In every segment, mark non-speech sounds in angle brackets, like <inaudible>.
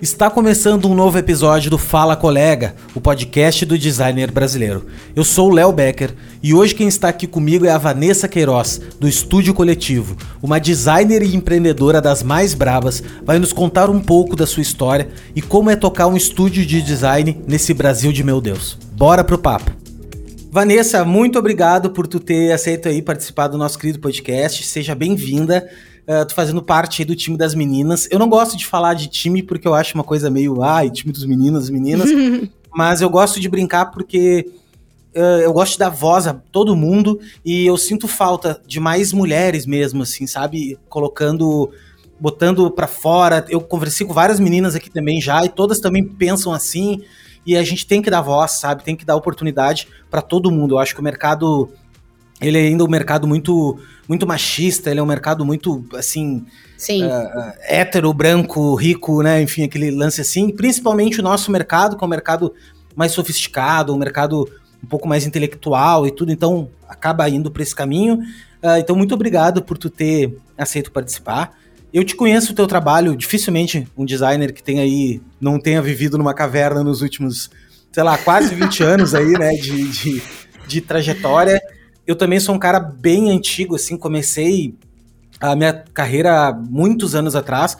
Está começando um novo episódio do Fala Colega, o podcast do designer brasileiro. Eu sou o Léo Becker e hoje quem está aqui comigo é a Vanessa Queiroz, do Estúdio Coletivo, uma designer e empreendedora das mais brabas, vai nos contar um pouco da sua história e como é tocar um estúdio de design nesse Brasil de meu Deus. Bora pro papo! Vanessa, muito obrigado por tu ter aceito aí participar do nosso querido podcast. Seja bem-vinda. Uh, tô fazendo parte do time das meninas. Eu não gosto de falar de time porque eu acho uma coisa meio, ai, time dos meninos, meninas. <laughs> mas eu gosto de brincar porque uh, eu gosto de dar voz a todo mundo e eu sinto falta de mais mulheres mesmo, assim, sabe? Colocando, botando para fora. Eu conversei com várias meninas aqui também já e todas também pensam assim. E a gente tem que dar voz, sabe? Tem que dar oportunidade para todo mundo. Eu acho que o mercado ele é ainda um mercado muito muito machista, ele é um mercado muito, assim, Sim. Uh, hétero, branco, rico, né, enfim, aquele lance assim, principalmente o nosso mercado, que é um mercado mais sofisticado, um mercado um pouco mais intelectual e tudo, então acaba indo para esse caminho. Uh, então, muito obrigado por tu ter aceito participar. Eu te conheço o teu trabalho, dificilmente um designer que tem aí, não tenha vivido numa caverna nos últimos, sei lá, quase 20 <laughs> anos aí, né, de, de, de trajetória eu também sou um cara bem antigo, assim, comecei a minha carreira muitos anos atrás,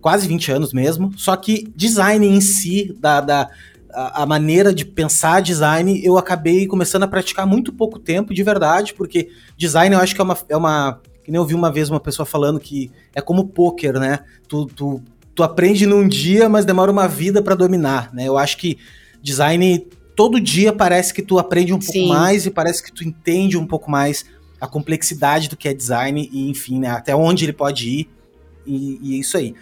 quase 20 anos mesmo, só que design em si, da, da a, a maneira de pensar design, eu acabei começando a praticar muito pouco tempo, de verdade, porque design eu acho que é uma, é uma que nem eu vi uma vez uma pessoa falando que é como poker, né? Tu, tu, tu aprende num dia, mas demora uma vida para dominar, né? Eu acho que design todo dia parece que tu aprende um pouco Sim. mais e parece que tu entende um pouco mais a complexidade do que é design e, enfim, né, até onde ele pode ir e, e é isso aí.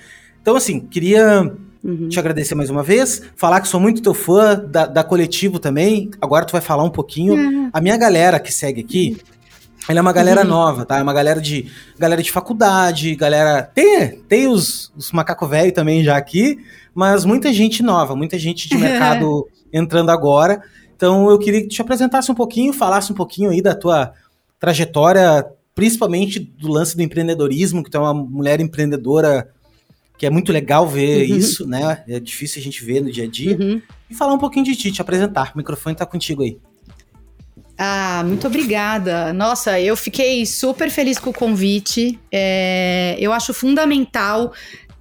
Então, assim, queria uhum. te agradecer mais uma vez, falar que sou muito teu fã da, da Coletivo também. Agora tu vai falar um pouquinho. Uhum. A minha galera que segue aqui, ela é uma galera uhum. nova, tá? É uma galera de galera de faculdade, galera. Tem, tem os, os macaco velho também já aqui, mas muita gente nova, muita gente de mercado <laughs> entrando agora. Então eu queria que te apresentasse um pouquinho, falasse um pouquinho aí da tua trajetória, principalmente do lance do empreendedorismo, que tu é uma mulher empreendedora que é muito legal ver uhum. isso, né? É difícil a gente ver no dia a dia. Uhum. E falar um pouquinho de ti, te apresentar. O microfone tá contigo aí. Ah, muito obrigada. Nossa, eu fiquei super feliz com o convite. É, eu acho fundamental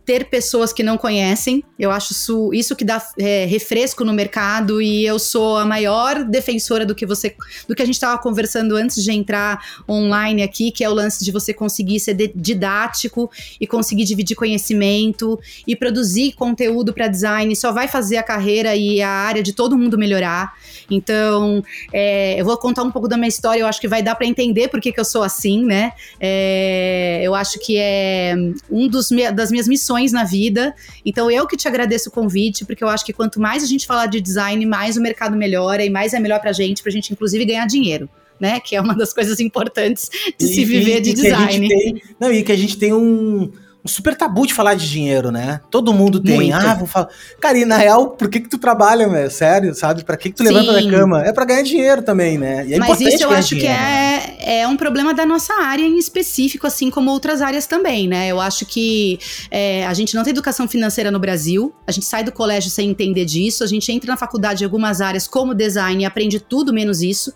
ter pessoas que não conhecem. Eu acho isso, isso que dá é, refresco no mercado e eu sou a maior defensora do que você, do que a gente estava conversando antes de entrar online aqui, que é o lance de você conseguir ser didático e conseguir dividir conhecimento e produzir conteúdo para design. Só vai fazer a carreira e a área de todo mundo melhorar. Então, é, eu vou contar um pouco da minha história. Eu acho que vai dar para entender por que, que eu sou assim, né? É, eu acho que é um dos das minhas missões na vida. Então eu que te agradeço o convite, porque eu acho que quanto mais a gente falar de design, mais o mercado melhora e mais é melhor pra gente, pra gente inclusive ganhar dinheiro. Né, que é uma das coisas importantes de e, se viver de design. Tem, não, e que a gente tem um, um super tabu de falar de dinheiro, né? Todo mundo tem. Muito. Ah, vou falar. Cara, e na real, por que que tu trabalha, meu? Sério, sabe? Pra que que tu Sim. levanta da cama? É pra ganhar dinheiro também, né? É Mas isso eu acho dinheiro, que é, é um problema da nossa área em específico, assim como outras áreas também, né? Eu acho que é, a gente não tem educação financeira no Brasil, a gente sai do colégio sem entender disso, a gente entra na faculdade em algumas áreas como design e aprende tudo menos isso.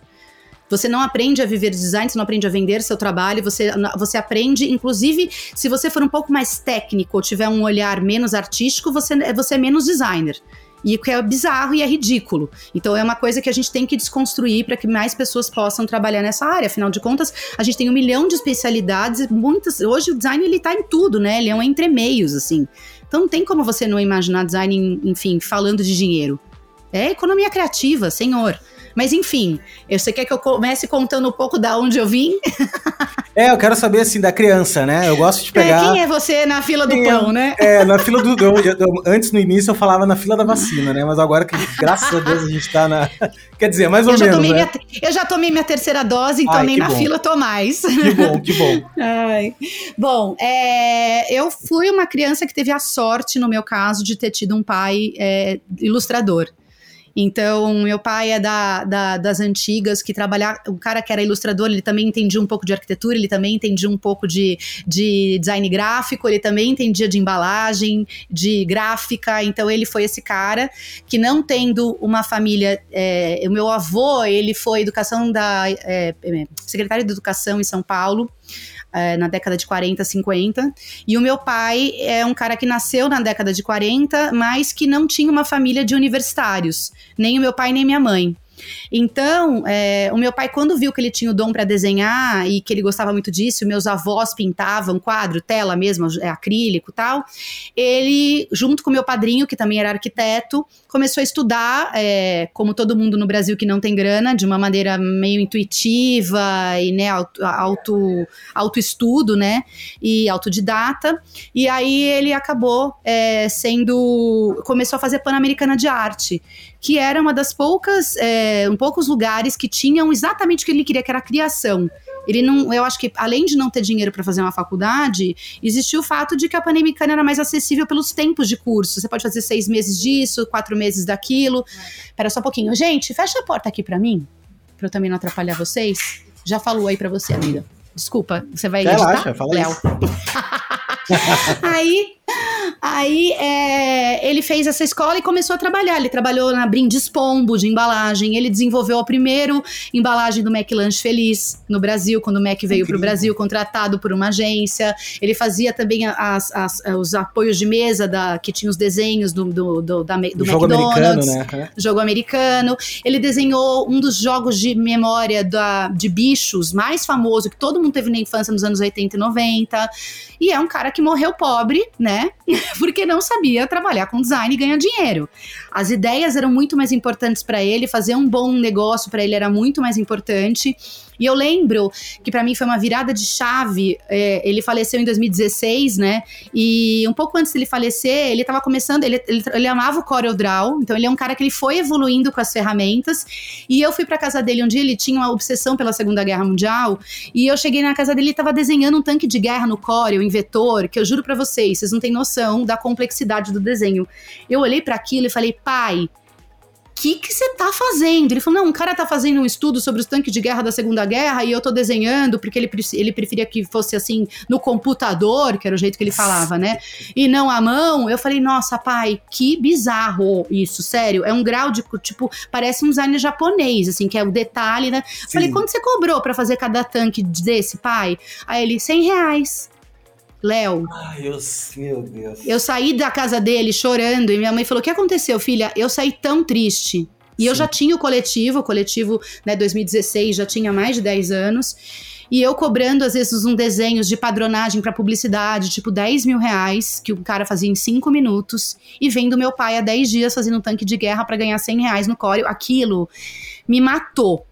Você não aprende a viver design, você não aprende a vender seu trabalho, você, você aprende, inclusive, se você for um pouco mais técnico ou tiver um olhar menos artístico, você, você é menos designer. E que é bizarro e é ridículo. Então é uma coisa que a gente tem que desconstruir para que mais pessoas possam trabalhar nessa área. Afinal de contas, a gente tem um milhão de especialidades, muitas. Hoje o design ele tá em tudo, né? Ele é um entremeios, assim. Então não tem como você não imaginar design, enfim, falando de dinheiro. É economia criativa, senhor. Mas enfim, você quer que eu comece contando um pouco da onde eu vim? <laughs> É, eu quero saber assim da criança, né? Eu gosto de é, pegar. É, quem é você na fila do pão, né? É, na fila do. Eu, eu, antes no início eu falava na fila da vacina, né? Mas agora que, graças a Deus, a gente tá na. <laughs> Quer dizer, mais ou menos. Né? Minha, eu já tomei minha terceira dose, então Ai, nem na bom. fila tô mais. Que bom, que bom. <laughs> Ai. Bom, é, eu fui uma criança que teve a sorte, no meu caso, de ter tido um pai é, ilustrador. Então, meu pai é da, da, das antigas, que trabalhava. O cara que era ilustrador, ele também entendia um pouco de arquitetura, ele também entendia um pouco de, de design gráfico, ele também entendia de embalagem, de gráfica. Então, ele foi esse cara que, não tendo uma família. É, o meu avô, ele foi educação da. É, é secretário de Educação em São Paulo é, na década de 40, 50. E o meu pai é um cara que nasceu na década de 40, mas que não tinha uma família de universitários. Nem o meu pai, nem minha mãe. Então, é, o meu pai, quando viu que ele tinha o dom para desenhar e que ele gostava muito disso, meus avós pintavam quadro, tela mesmo, é, acrílico tal, ele, junto com meu padrinho, que também era arquiteto, começou a estudar, é, como todo mundo no Brasil que não tem grana, de uma maneira meio intuitiva e né, auto, auto, autoestudo, né, e autodidata. E aí ele acabou é, sendo, começou a fazer Pan-Americana de Arte, que era uma das poucas, é, um poucos lugares que tinham exatamente o que ele queria, que era a criação. Ele não, eu acho que além de não ter dinheiro para fazer uma faculdade, existiu o fato de que a Panamicana era mais acessível pelos tempos de curso. Você pode fazer seis meses disso, quatro meses daquilo. Espera só um pouquinho, gente, fecha a porta aqui para mim, para eu também não atrapalhar vocês. Já falou aí para você, amiga. Desculpa, você vai Relaxa, editar? Fala Léo. <laughs> aí Aí é, ele fez essa escola e começou a trabalhar. Ele trabalhou na Brindis Pombo de embalagem. Ele desenvolveu a primeira embalagem do Mac Lanche Feliz no Brasil, quando o Mac veio para o Brasil, contratado por uma agência. Ele fazia também as, as, os apoios de mesa da, que tinha os desenhos do, do, do, da, do jogo McDonald's, americano, né? jogo americano. Ele desenhou um dos jogos de memória da, de bichos mais famoso que todo mundo teve na infância nos anos 80 e 90. E é um cara que morreu pobre, né? <laughs> Porque não sabia trabalhar com design e ganhar dinheiro. As ideias eram muito mais importantes para ele, fazer um bom negócio para ele era muito mais importante. E eu lembro que para mim foi uma virada de chave. É, ele faleceu em 2016, né? E um pouco antes dele falecer, ele estava começando. Ele, ele, ele, amava o CorelDRAW, então ele é um cara que ele foi evoluindo com as ferramentas. E eu fui para casa dele um dia, ele tinha uma obsessão pela Segunda Guerra Mundial. E eu cheguei na casa dele e estava desenhando um tanque de guerra no Corel, em vetor, que eu juro para vocês, vocês não têm noção da complexidade do desenho. Eu olhei para aquilo e falei, pai que que você tá fazendo? Ele falou, não, um cara tá fazendo um estudo sobre os tanques de guerra da Segunda Guerra e eu tô desenhando porque ele, ele preferia que fosse assim no computador, que era o jeito que ele falava, né? E não à mão. Eu falei, nossa, pai, que bizarro isso, sério. É um grau de, tipo, parece um design japonês, assim, que é o detalhe, né? Sim. Falei, quanto você cobrou para fazer cada tanque desse, pai? Aí ele, 100 reais. Léo. Ai, eu, meu Deus. Eu saí da casa dele chorando e minha mãe falou: O que aconteceu, filha? Eu saí tão triste. E Sim. eu já tinha o coletivo, o coletivo, né, 2016, já tinha mais de 10 anos. E eu cobrando, às vezes, um desenhos de padronagem para publicidade, tipo 10 mil reais, que o cara fazia em 5 minutos, e vendo meu pai há 10 dias fazendo um tanque de guerra para ganhar 100 reais no Coreo. Aquilo me matou.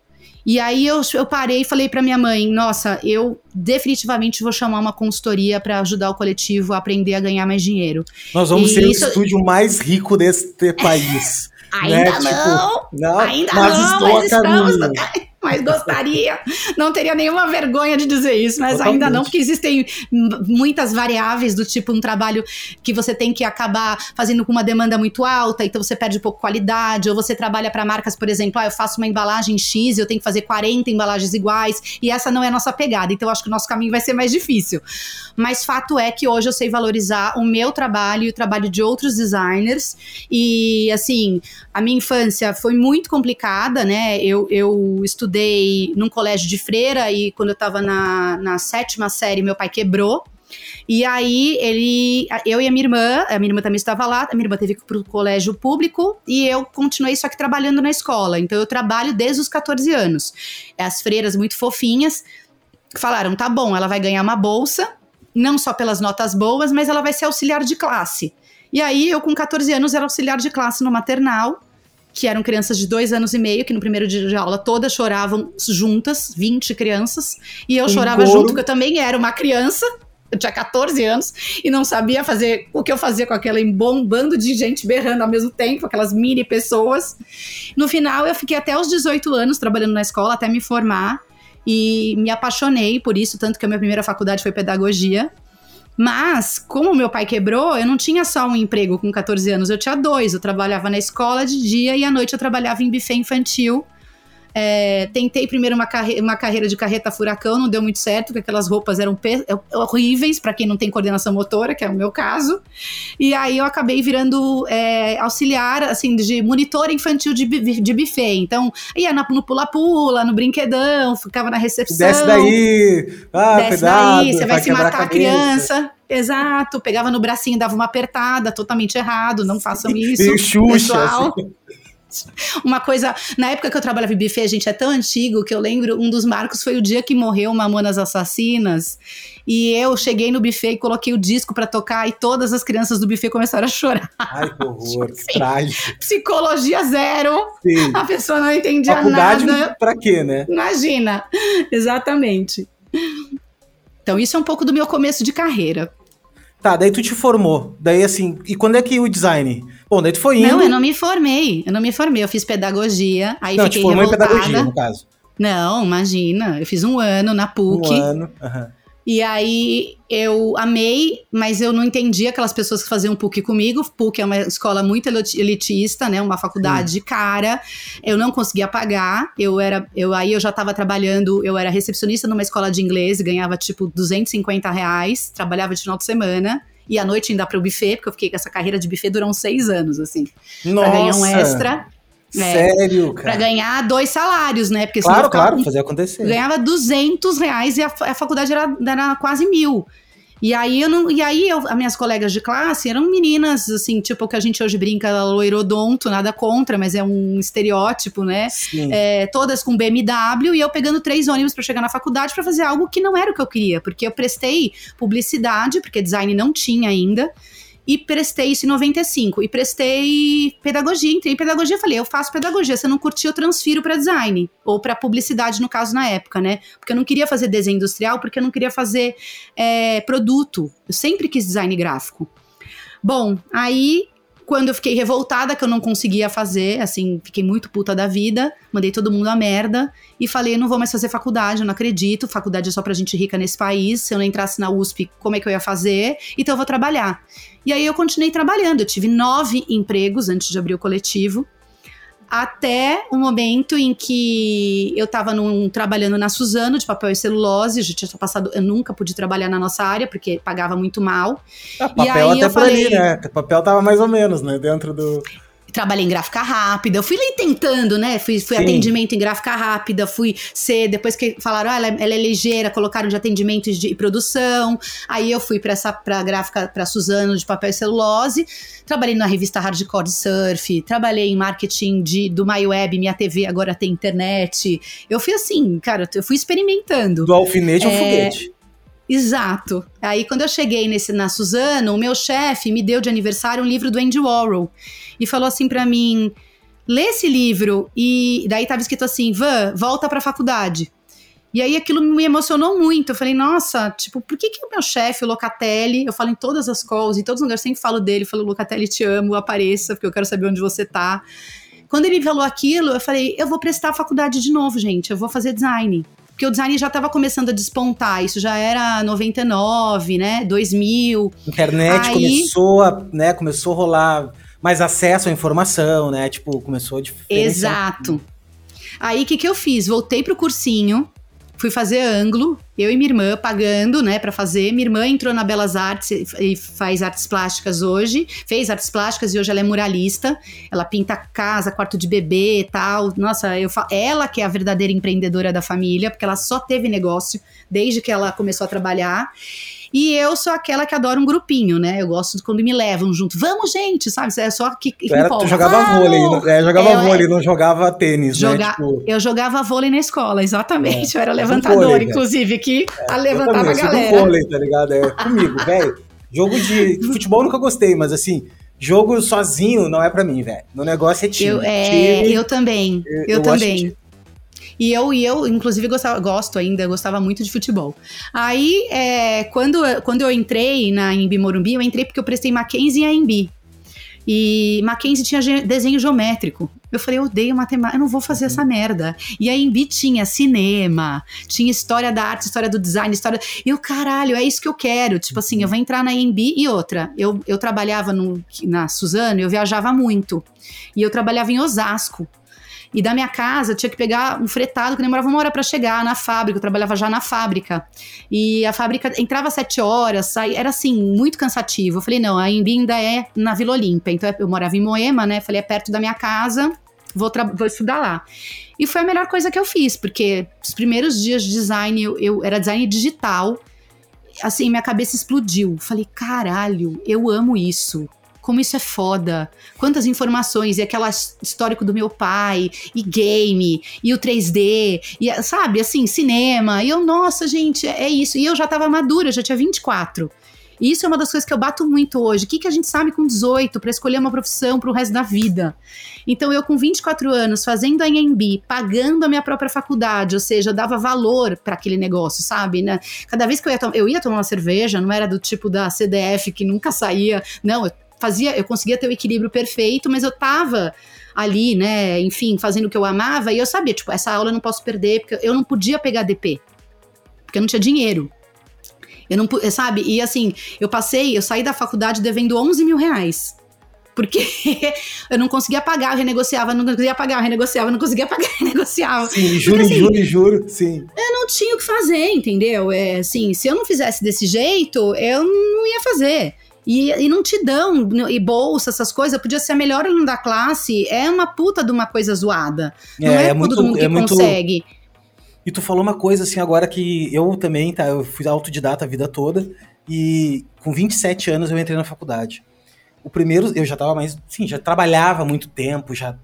E aí eu, eu parei e falei para minha mãe: nossa, eu definitivamente vou chamar uma consultoria para ajudar o coletivo a aprender a ganhar mais dinheiro. Nós vamos e ser isso... o estúdio mais rico deste país. <laughs> ainda né? não, tipo, não, ainda mas não, estou mas a caminho. estamos mas gostaria. Não teria nenhuma vergonha de dizer isso, mas Totalmente. ainda não, porque existem muitas variáveis do tipo um trabalho que você tem que acabar fazendo com uma demanda muito alta, então você perde um pouco qualidade, ou você trabalha para marcas, por exemplo, ah, eu faço uma embalagem X, eu tenho que fazer 40 embalagens iguais, e essa não é a nossa pegada, então eu acho que o nosso caminho vai ser mais difícil. Mas fato é que hoje eu sei valorizar o meu trabalho e o trabalho de outros designers, e assim, a minha infância foi muito complicada, né? Eu, eu estudei estudei num colégio de freira e quando eu estava na, na sétima série, meu pai quebrou. E aí ele, eu e a minha irmã, a minha irmã também estava lá, a minha irmã teve que ir pro colégio público e eu continuei só que trabalhando na escola. Então eu trabalho desde os 14 anos. As freiras muito fofinhas falaram: "Tá bom, ela vai ganhar uma bolsa, não só pelas notas boas, mas ela vai ser auxiliar de classe". E aí eu com 14 anos era auxiliar de classe no maternal que eram crianças de dois anos e meio, que no primeiro dia de aula todas choravam juntas, 20 crianças, e eu um chorava junto, porque eu também era uma criança, eu tinha 14 anos e não sabia fazer o que eu fazia com aquele bom bando de gente berrando ao mesmo tempo, aquelas mini pessoas. No final, eu fiquei até os 18 anos trabalhando na escola, até me formar, e me apaixonei por isso, tanto que a minha primeira faculdade foi pedagogia. Mas, como meu pai quebrou, eu não tinha só um emprego com 14 anos, eu tinha dois. Eu trabalhava na escola de dia e à noite eu trabalhava em buffet infantil é, tentei primeiro uma, carre uma carreira de carreta furacão, não deu muito certo, porque aquelas roupas eram é, horríveis para quem não tem coordenação motora, que é o meu caso. E aí eu acabei virando é, auxiliar, assim, de monitor infantil de, de buffet. Então, ia no pula-pula, no brinquedão, ficava na recepção. Desce daí! Ah, desce cuidado, daí, você vai, vai se matar a, a criança. Exato, pegava no bracinho, dava uma apertada, totalmente errado, não façam <laughs> isso. E Xuxa, pessoal. Assim. <laughs> Uma coisa, na época que eu trabalhava em buffet, a gente é tão antigo que eu lembro, um dos marcos foi o dia que morreu Mamonas Assassinas. E eu cheguei no buffet e coloquei o disco para tocar e todas as crianças do buffet começaram a chorar. Ai, que horror, <laughs> tipo assim, trágico. Psicologia zero. Sim. A pessoa não entendia Faculdade nada. Pra quê, né? Imagina. <laughs> Exatamente. Então, isso é um pouco do meu começo de carreira. Tá, daí tu te formou. Daí assim, e quando é que o design? Bom, daí tu foi indo. Não, eu não me formei. Eu não me formei. Eu fiz pedagogia. Aí não, fiquei te formou revoltada. em pedagogia, no caso. Não, imagina. Eu fiz um ano na PUC. Um ano. Uhum. E aí eu amei, mas eu não entendi aquelas pessoas que faziam PUC comigo. PUC é uma escola muito elitista, né? Uma faculdade Sim. cara. Eu não conseguia pagar. Eu era, eu aí eu já estava trabalhando. Eu era recepcionista numa escola de inglês, ganhava tipo 250 reais. Trabalhava de final de semana e à noite ainda para o buffet, porque eu fiquei com essa carreira de buffet durou uns seis anos, assim. Nossa! Pra ganhar um extra. É, Sério, cara? Pra ganhar dois salários, né? Porque claro, claro, fazer acontecer. Ganhava 200 reais e a, a faculdade era, era quase mil. E aí, eu não, e aí eu, as minhas colegas de classe eram meninas, assim, tipo, que a gente hoje brinca loirodonto, nada contra, mas é um estereótipo, né? É, todas com BMW e eu pegando três ônibus para chegar na faculdade para fazer algo que não era o que eu queria, porque eu prestei publicidade, porque design não tinha ainda e prestei isso em 95. E prestei pedagogia. Entrei em pedagogia falei, eu faço pedagogia. Se eu não curtir, eu transfiro para design. Ou para publicidade, no caso, na época, né? Porque eu não queria fazer desenho industrial, porque eu não queria fazer é, produto. Eu sempre quis design gráfico. Bom, aí quando eu fiquei revoltada que eu não conseguia fazer, assim, fiquei muito puta da vida, mandei todo mundo a merda e falei, não vou mais fazer faculdade, eu não acredito, faculdade é só pra gente rica nesse país, se eu não entrasse na USP, como é que eu ia fazer? Então eu vou trabalhar. E aí eu continuei trabalhando, eu tive nove empregos antes de abrir o coletivo, até o momento em que eu estava trabalhando na Suzano de papel e celulose, já tinha passado, eu nunca pude trabalhar na nossa área porque pagava muito mal. Ah, papel e aí até eu falei, ali, né? Papel tava mais ou menos, né, dentro do trabalhei em gráfica rápida, eu fui lá tentando, né? Fui, fui atendimento em gráfica rápida, fui ser, depois que falaram, ah, ela, é, ela é ligeira, colocaram de atendimentos de produção. Aí eu fui para essa pra gráfica para Suzano de papel e celulose. Trabalhei na revista Hardcore Surf, trabalhei em marketing de do MyWeb, minha TV agora tem internet. Eu fui assim, cara, eu fui experimentando. Do alfinete é, ao foguete. Exato. Aí quando eu cheguei nesse na Suzano, o meu chefe me deu de aniversário um livro do Andy Warhol e falou assim para mim: lê esse livro. E daí tava escrito assim: Van, volta pra faculdade. E aí aquilo me emocionou muito. Eu falei, nossa, tipo, por que, que o meu chefe, o Locatelli, eu falo em todas as calls, em todos os lugares, sempre falo dele, falo, Locatelli, te amo, apareça, porque eu quero saber onde você tá. Quando ele falou aquilo, eu falei, eu vou prestar a faculdade de novo, gente, eu vou fazer design. Porque o design já estava começando a despontar, isso já era 99, né, 2000. Internet aí... começou a, né, começou a rolar mais acesso à informação, né? Tipo, começou a Exato. Aí o que, que eu fiz? Voltei pro cursinho, fui fazer ângulo, eu e minha irmã pagando, né, para fazer. Minha irmã entrou na Belas Artes e faz artes plásticas hoje, fez artes plásticas e hoje ela é muralista. Ela pinta casa, quarto de bebê tal. Nossa, eu falo, ela que é a verdadeira empreendedora da família, porque ela só teve negócio desde que ela começou a trabalhar. E eu sou aquela que adora um grupinho, né? Eu gosto de quando me levam junto. Vamos, gente, sabe? É só que. que era, tu jogava Vamos! vôlei, é, jogava é, vôlei, não jogava tênis, né? joga, né? Tipo... Eu jogava vôlei na escola, exatamente. É, eu era levantadora, vôlei, inclusive, que é, levantava a galera. vôlei, tá ligado? É comigo, velho. Jogo de futebol nunca gostei, mas assim, jogo sozinho não é para mim, velho. No negócio é time. Eu, é, time, eu também. Eu, eu também. E eu, e eu inclusive, gostava, gosto ainda, gostava muito de futebol. Aí, é, quando, quando eu entrei na Embi Morumbi, eu entrei porque eu prestei Mackenzie e Embi. E Mackenzie tinha desenho geométrico. Eu falei, eu odeio matemática, eu não vou fazer essa merda. E a Embi tinha cinema, tinha história da arte, história do design, história. E o caralho, é isso que eu quero. Tipo assim, eu vou entrar na Embi e outra. Eu, eu trabalhava no, na Suzano, eu viajava muito. E eu trabalhava em Osasco. E da minha casa tinha que pegar um fretado que demorava uma hora para chegar na fábrica. Eu trabalhava já na fábrica. E a fábrica entrava às sete horas, saía, era assim, muito cansativo. Eu falei, não, a Embi ainda é na Vila Olímpia. Então eu morava em Moema, né? Falei, é perto da minha casa, vou, vou estudar lá. E foi a melhor coisa que eu fiz, porque os primeiros dias de design, eu, eu era design digital. Assim, minha cabeça explodiu. Falei, caralho, eu amo isso como isso é foda. Quantas informações, e aquela histórico do meu pai, e game, e o 3D, e sabe, assim, cinema. E eu, nossa, gente, é isso. E eu já tava madura, já tinha 24. E isso é uma das coisas que eu bato muito hoje. O que, que a gente sabe com 18 para escolher uma profissão para o resto da vida? Então, eu com 24 anos, fazendo a EMB, pagando a minha própria faculdade, ou seja, dava valor para aquele negócio, sabe? Né? Cada vez que eu ia, eu ia tomar uma cerveja, não era do tipo da CDF que nunca saía. Não, eu fazia, eu conseguia ter o equilíbrio perfeito, mas eu tava ali, né, enfim, fazendo o que eu amava, e eu sabia, tipo, essa aula eu não posso perder, porque eu não podia pegar DP, porque eu não tinha dinheiro. Eu não, sabe? E assim, eu passei, eu saí da faculdade devendo 11 mil reais. Porque <laughs> eu não conseguia pagar, eu renegociava, não conseguia pagar, eu renegociava, não conseguia pagar, renegociava. Sim, juro, assim, juro, juro, sim. Eu não tinha o que fazer, entendeu? É, assim, se eu não fizesse desse jeito, eu não ia fazer. E, e não te dão, e bolsa, essas coisas, podia ser a melhor aluna da classe, é uma puta de uma coisa zoada. É, não é, é muito, todo mundo que é consegue. Muito... E tu falou uma coisa assim agora que eu também, tá? Eu fui autodidata a vida toda e com 27 anos eu entrei na faculdade. O primeiro, eu já tava mais, sim, já trabalhava muito tempo, já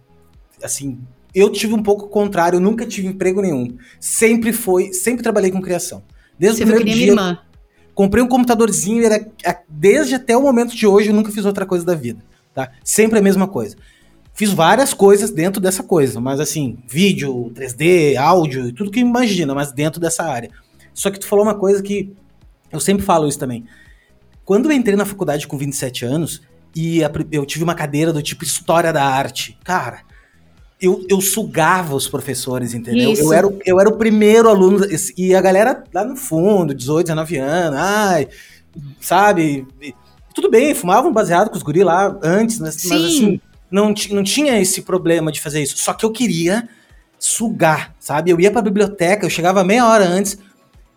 assim, eu tive um pouco o contrário, eu nunca tive emprego nenhum. Sempre foi, sempre trabalhei com criação. Desde Você o primeiro dia. Minha irmã. Comprei um computadorzinho, era desde até o momento de hoje eu nunca fiz outra coisa da vida, tá? Sempre a mesma coisa. Fiz várias coisas dentro dessa coisa, mas assim, vídeo, 3D, áudio, tudo que imagina, mas dentro dessa área. Só que tu falou uma coisa que eu sempre falo isso também. Quando eu entrei na faculdade com 27 anos e eu tive uma cadeira do tipo História da Arte, cara, eu, eu sugava os professores, entendeu? Eu era, eu era o primeiro aluno, e a galera lá no fundo, 18, 19 anos, ai, sabe? Tudo bem, fumavam baseado com os guri lá antes, mas, mas assim, não, não tinha esse problema de fazer isso. Só que eu queria sugar, sabe? Eu ia pra biblioteca, eu chegava meia hora antes,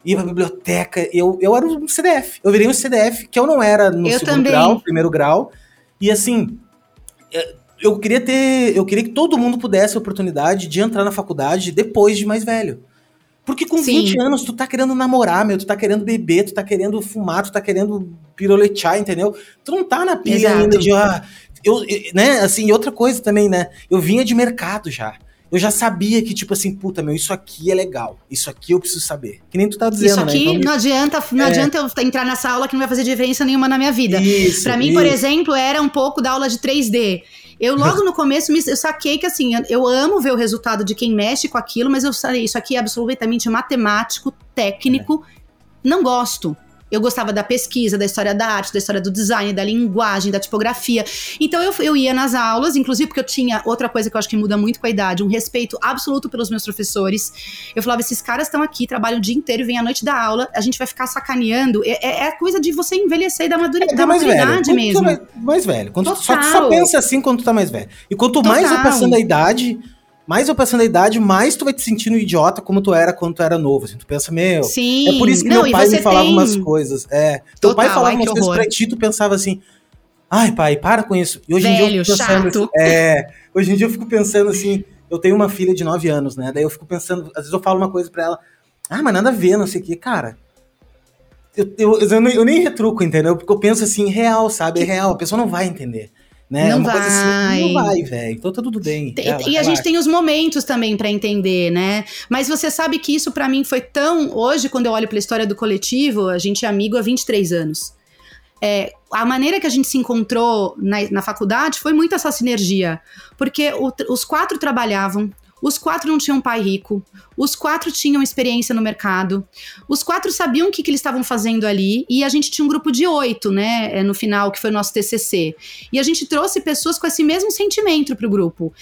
ia pra biblioteca, eu, eu era um CDF. Eu virei um CDF, que eu não era no eu segundo também. grau, primeiro grau. E assim, é, eu queria ter. Eu queria que todo mundo pudesse a oportunidade de entrar na faculdade depois de mais velho. Porque com Sim. 20 anos tu tá querendo namorar, meu, tu tá querendo beber, tu tá querendo fumar, tu tá querendo piroletear, entendeu? Tu não tá na pilha ainda de, ah, eu, né, assim, outra coisa também, né? Eu vinha de mercado já. Eu já sabia que, tipo assim, puta, meu, isso aqui é legal. Isso aqui eu preciso saber. Que nem tu tá dizendo, Isso aqui né? então, não adianta, não é... adianta eu entrar nessa aula que não vai fazer diferença nenhuma na minha vida. Isso, pra mim, isso. por exemplo, era um pouco da aula de 3D. Eu logo no começo eu saquei que assim, eu amo ver o resultado de quem mexe com aquilo, mas eu falei, isso aqui é absolutamente matemático, técnico, é. não gosto. Eu gostava da pesquisa, da história da arte, da história do design, da linguagem, da tipografia. Então eu, eu ia nas aulas, inclusive porque eu tinha outra coisa que eu acho que muda muito com a idade, um respeito absoluto pelos meus professores. Eu falava, esses caras estão aqui, trabalham o dia inteiro, vêm à noite da aula, a gente vai ficar sacaneando. É, é, é coisa de você envelhecer e da, madura, é, da mais maturidade velho. mesmo. Mais, mais velho. Quando, só, só pensa assim quando tu tá mais velho. E quanto Total. mais vai passando a idade mais vai passando a idade, mais tu vai te sentindo idiota como tu era quando tu era novo. Assim, tu pensa, meu. Sim. É por isso que Não, meu pai me falava tem... umas coisas. É. Teu pai falava ai, umas coisas pra ti, tu pensava assim. Ai, pai, para com isso. E hoje Velho, em dia eu fico pensando. Assim, <laughs> é, hoje em dia eu fico pensando assim. Eu tenho uma filha de 9 anos, né? Daí eu fico pensando, às vezes eu falo uma coisa pra ela. Ah, mas nada a ver, não sei o quê. Cara, eu, eu, eu, nem, eu, nem retruco, entendeu? Porque eu penso assim, real, sabe? É real, a pessoa não vai entender. Né? Não vai. Assim, não vai, velho. Então tá tudo bem. e a gente tem os momentos também para entender, né? Mas você sabe que isso para mim foi tão. Hoje, quando eu olho pela história do coletivo, a gente é amigo há 23 anos. É, a maneira que a gente se encontrou na, na faculdade foi muito essa sinergia. Porque o, os quatro trabalhavam, os quatro não tinham pai rico, os quatro tinham experiência no mercado, os quatro sabiam o que, que eles estavam fazendo ali, e a gente tinha um grupo de oito, né, é, no final, que foi o nosso TCC. E a gente trouxe pessoas com esse mesmo sentimento para o grupo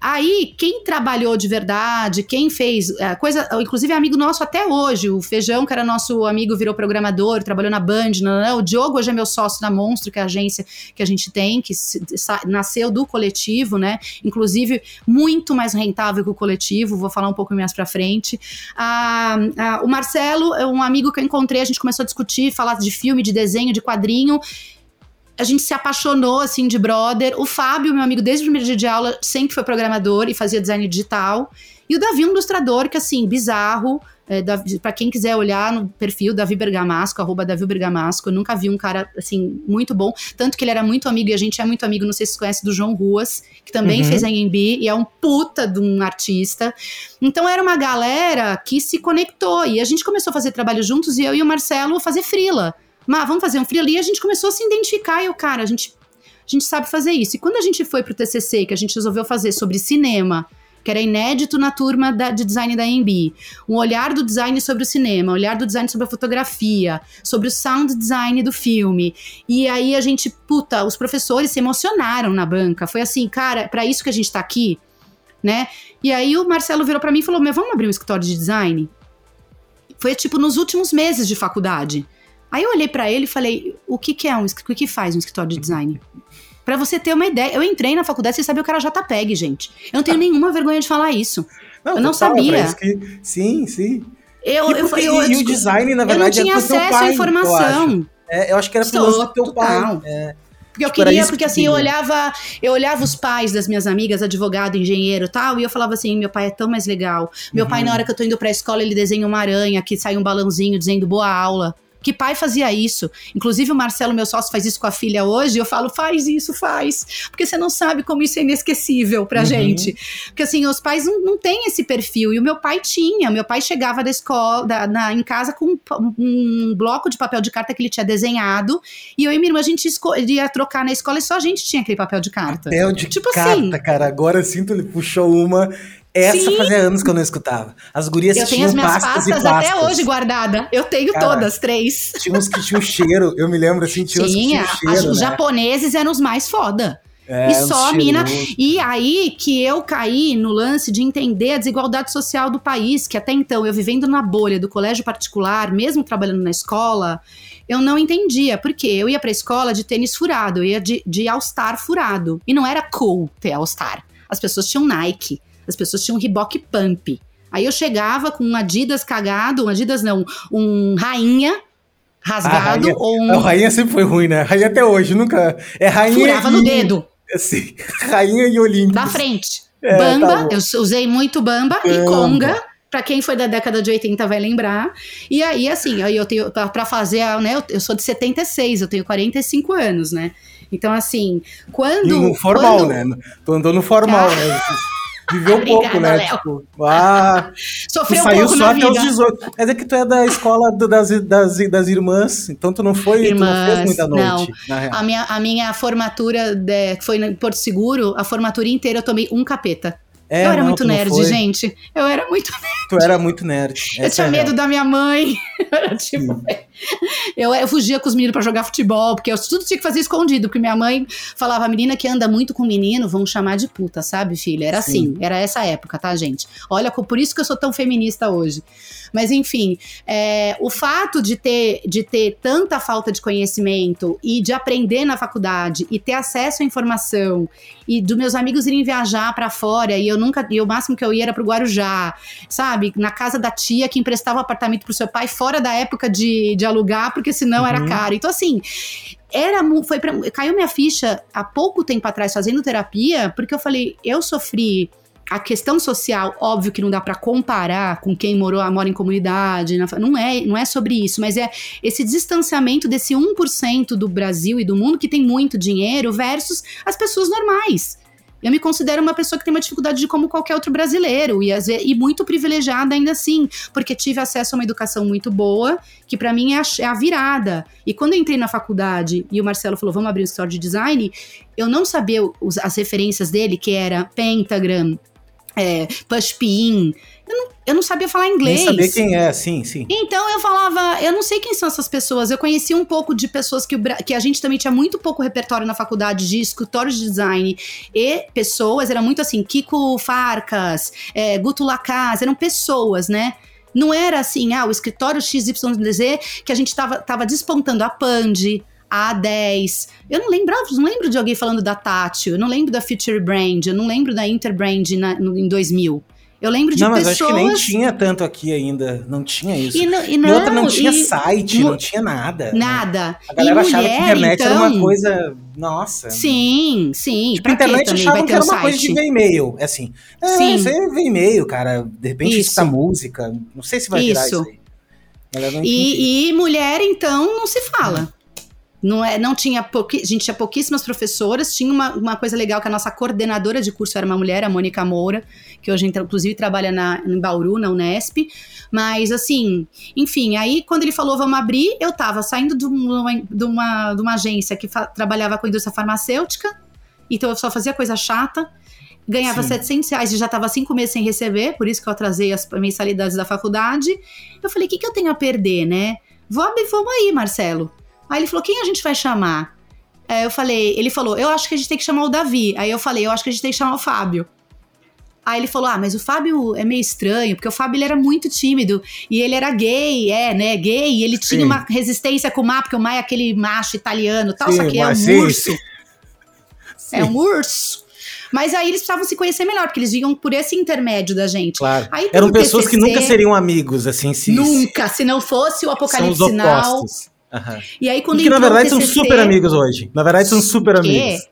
Aí, quem trabalhou de verdade, quem fez é, coisa, inclusive é amigo nosso até hoje, o Feijão, que era nosso amigo, virou programador, trabalhou na Band, não, não, o Diogo hoje é meu sócio da Monstro, que é a agência que a gente tem, que nasceu do coletivo, né? Inclusive, muito mais rentável que o coletivo, vou falar um pouco mais pra frente. Ah, ah, o Marcelo é um amigo que eu encontrei, a gente começou a discutir, falar de filme, de desenho, de quadrinho, a gente se apaixonou, assim, de brother. O Fábio, meu amigo, desde o primeiro dia de aula, sempre foi programador e fazia design digital. E o Davi, um ilustrador que, assim, bizarro. É, para quem quiser olhar no perfil Davi Bergamasco, arroba Davi Bergamasco, eu nunca vi um cara, assim, muito bom. Tanto que ele era muito amigo, e a gente é muito amigo, não sei se você conhece, do João Ruas, que também uhum. fez a AMB e é um puta de um artista. Então era uma galera que se conectou, e a gente começou a fazer trabalho juntos, e eu e o Marcelo fazer frila. Mas vamos fazer um free ali. E a gente começou a se identificar e o cara, a gente, a gente sabe fazer isso. E quando a gente foi pro TCC, que a gente resolveu fazer sobre cinema, que era inédito na turma da, de design da EMB. Um olhar do design sobre o cinema, um olhar do design sobre a fotografia, sobre o sound design do filme. E aí a gente, puta, os professores se emocionaram na banca. Foi assim, cara, para isso que a gente tá aqui, né? E aí o Marcelo virou para mim e falou: "Meu, vamos abrir um escritório de design?" Foi tipo nos últimos meses de faculdade. Aí eu olhei para ele e falei: o que, que é um o que faz um escritório de design? Para você ter uma ideia, eu entrei na faculdade, você sabe o que era JPEG, gente. Eu não tenho nenhuma vergonha de falar isso. Não, eu não sabia. Que... Sim, sim. Eu, eu, eu, eu, e o design, na verdade, eu não tinha acesso pai, à informação. Eu acho. É, eu acho que era pelo do teu pai. É. Porque eu tipo, queria, porque assim, eu olhava, eu olhava os pais das minhas amigas, advogado, engenheiro tal, e eu falava assim: meu pai é tão mais legal. Meu uhum. pai, na hora que eu tô indo pra escola, ele desenha uma aranha que sai um balãozinho dizendo boa aula. Que pai fazia isso? Inclusive o Marcelo, meu sócio, faz isso com a filha hoje. Eu falo, faz isso, faz. Porque você não sabe como isso é inesquecível pra uhum. gente. Porque assim, os pais não, não têm esse perfil. E o meu pai tinha. Meu pai chegava da escola, da, na, em casa com um, um, bloco de papel de carta que ele tinha desenhado. E eu e minha irmã, a gente ia trocar na escola e só a gente tinha aquele papel de carta. Papel de tipo carta, assim, cara. Agora sinto, ele puxou uma essa Sim. fazia anos que eu não escutava. As gurias eu tinham tenho as minhas pastas, pastas até hoje guardada. Eu tenho Cara, todas, três. Tinha uns que tinham cheiro, eu me lembro assim, tinha, tinha uns que tinham cheiro. Os né? japoneses eram os mais foda. É, e só a mina. E aí que eu caí no lance de entender a desigualdade social do país, que até então eu vivendo na bolha do colégio particular, mesmo trabalhando na escola, eu não entendia. Porque eu ia pra escola de tênis furado, eu ia de, de All-Star furado. E não era cool ter All-Star. As pessoas tinham Nike. As pessoas tinham Reebok Pump. Aí eu chegava com um Adidas cagado, um Adidas não, um Rainha rasgado rainha, ou um... A rainha sempre foi ruim, né? Rainha até hoje, nunca... É rainha Furava e... no dedo. Assim, <laughs> rainha e Olímpicos. Da frente. É, Bamba, tá eu usei muito Bamba, Bamba. e Conga. Pra quem foi da década de 80 vai lembrar. E aí, assim, aí eu tenho, pra, pra fazer, né, eu, eu sou de 76, eu tenho 45 anos, né? Então, assim, quando. E no formal, quando... né? Tô andando formal, ah. né? Viveu um pouco, né? Léo. Tipo, ah, <laughs> Sofreu um saiu pouco só até vida. os 18. Mas é que tu é da escola do, das, das, das irmãs, então tu não foi, irmãs, tu não fez muita noite. Não. A, minha, a minha formatura de, foi em Porto Seguro, a formatura inteira eu tomei um capeta. É, eu era não, muito nerd, gente. Eu era muito nerd. Tu era muito nerd. eu tinha é medo real. da minha mãe. <laughs> era tipo. Eu, eu fugia com os meninos para jogar futebol, porque eu tudo tinha que fazer escondido, porque minha mãe falava: a menina que anda muito com menino, vão chamar de puta, sabe, filha? Era Sim. assim, era essa época, tá, gente? Olha, por isso que eu sou tão feminista hoje. Mas enfim, é, o fato de ter, de ter tanta falta de conhecimento e de aprender na faculdade e ter acesso à informação e dos meus amigos irem viajar para fora e eu nunca, e o máximo que eu ia era pro Guarujá, sabe? Na casa da tia que emprestava o apartamento pro seu pai fora da época de, de alugar, porque senão uhum. era caro. Então assim, era foi pra, caiu minha ficha há pouco tempo atrás fazendo terapia, porque eu falei, eu sofri a questão social, óbvio que não dá para comparar com quem morou, mora em comunidade, não é, não é sobre isso, mas é esse distanciamento desse 1% do Brasil e do mundo que tem muito dinheiro versus as pessoas normais. Eu me considero uma pessoa que tem uma dificuldade de como qualquer outro brasileiro e, e muito privilegiada ainda assim, porque tive acesso a uma educação muito boa, que para mim é a, é a, virada. E quando eu entrei na faculdade e o Marcelo falou, vamos abrir o store de design, eu não sabia os, as referências dele, que era Pentagram, é, push pin. Eu, não, sabia falar inglês. Nem sabia quem é, sim, sim. Então eu falava, eu não sei quem são essas pessoas. Eu conheci um pouco de pessoas que, que a gente também tinha muito pouco repertório na faculdade de escritórios de design e pessoas, era muito assim, Kiko Farcas, é, Guto Lacaz, eram pessoas, né? Não era assim, ah, o escritório XYZ que a gente tava, tava despontando a Pand, a A10. Eu não lembrava, não lembro de alguém falando da Tátil, eu não lembro da Future Brand, eu não lembro da Interbrand na, no, em 2000. Eu lembro de não, pessoas... Não, mas acho que nem tinha tanto aqui ainda. Não tinha isso. E, não, e, não, e outra, não tinha e, site, não tinha nada. Nada. A galera achava que a internet então... era uma então- coisa... Nossa. Sim, sim. Tipo, a internet achava que era uma coisa de ver e-mail. É assim, é, sim. aí vê e-mail, cara. De repente isso. escuta música. Não sei se vai virar isso, isso aí. E, e mulher, então, não se fala. Não, é, não tinha pouqui, a gente tinha pouquíssimas professoras, tinha uma, uma coisa legal que a nossa coordenadora de curso era uma mulher, a Mônica Moura, que hoje inclusive trabalha na, em Bauru, na Unesp. Mas assim, enfim, aí quando ele falou vamos abrir, eu tava saindo de uma, de uma, de uma agência que trabalhava com indústria farmacêutica, então eu só fazia coisa chata. Ganhava Sim. 700 reais e já estava cinco meses sem receber, por isso que eu atrasei as mensalidades da faculdade. Eu falei, o que, que eu tenho a perder, né? Vamos, vamos aí, Marcelo. Aí ele falou: quem a gente vai chamar? Aí eu falei, ele falou, eu acho que a gente tem que chamar o Davi. Aí eu falei, eu acho que a gente tem que chamar o Fábio. Aí ele falou: Ah, mas o Fábio é meio estranho, porque o Fábio ele era muito tímido. E ele era gay, é, né? Gay. E ele Sim. tinha uma resistência com o Má, porque o Má é aquele macho italiano tal, Sim, só que é um sim, urso. É um urso. Mas aí eles precisavam se conhecer melhor, porque eles vinham por esse intermédio da gente. Claro. Aí, Eram pessoas TCC, que nunca seriam amigos, assim, se. Nunca, se não fosse o Apocalipse Sinal. Uhum. E aí quando e que na verdade TCC, são super amigos hoje. Na verdade são super amigos.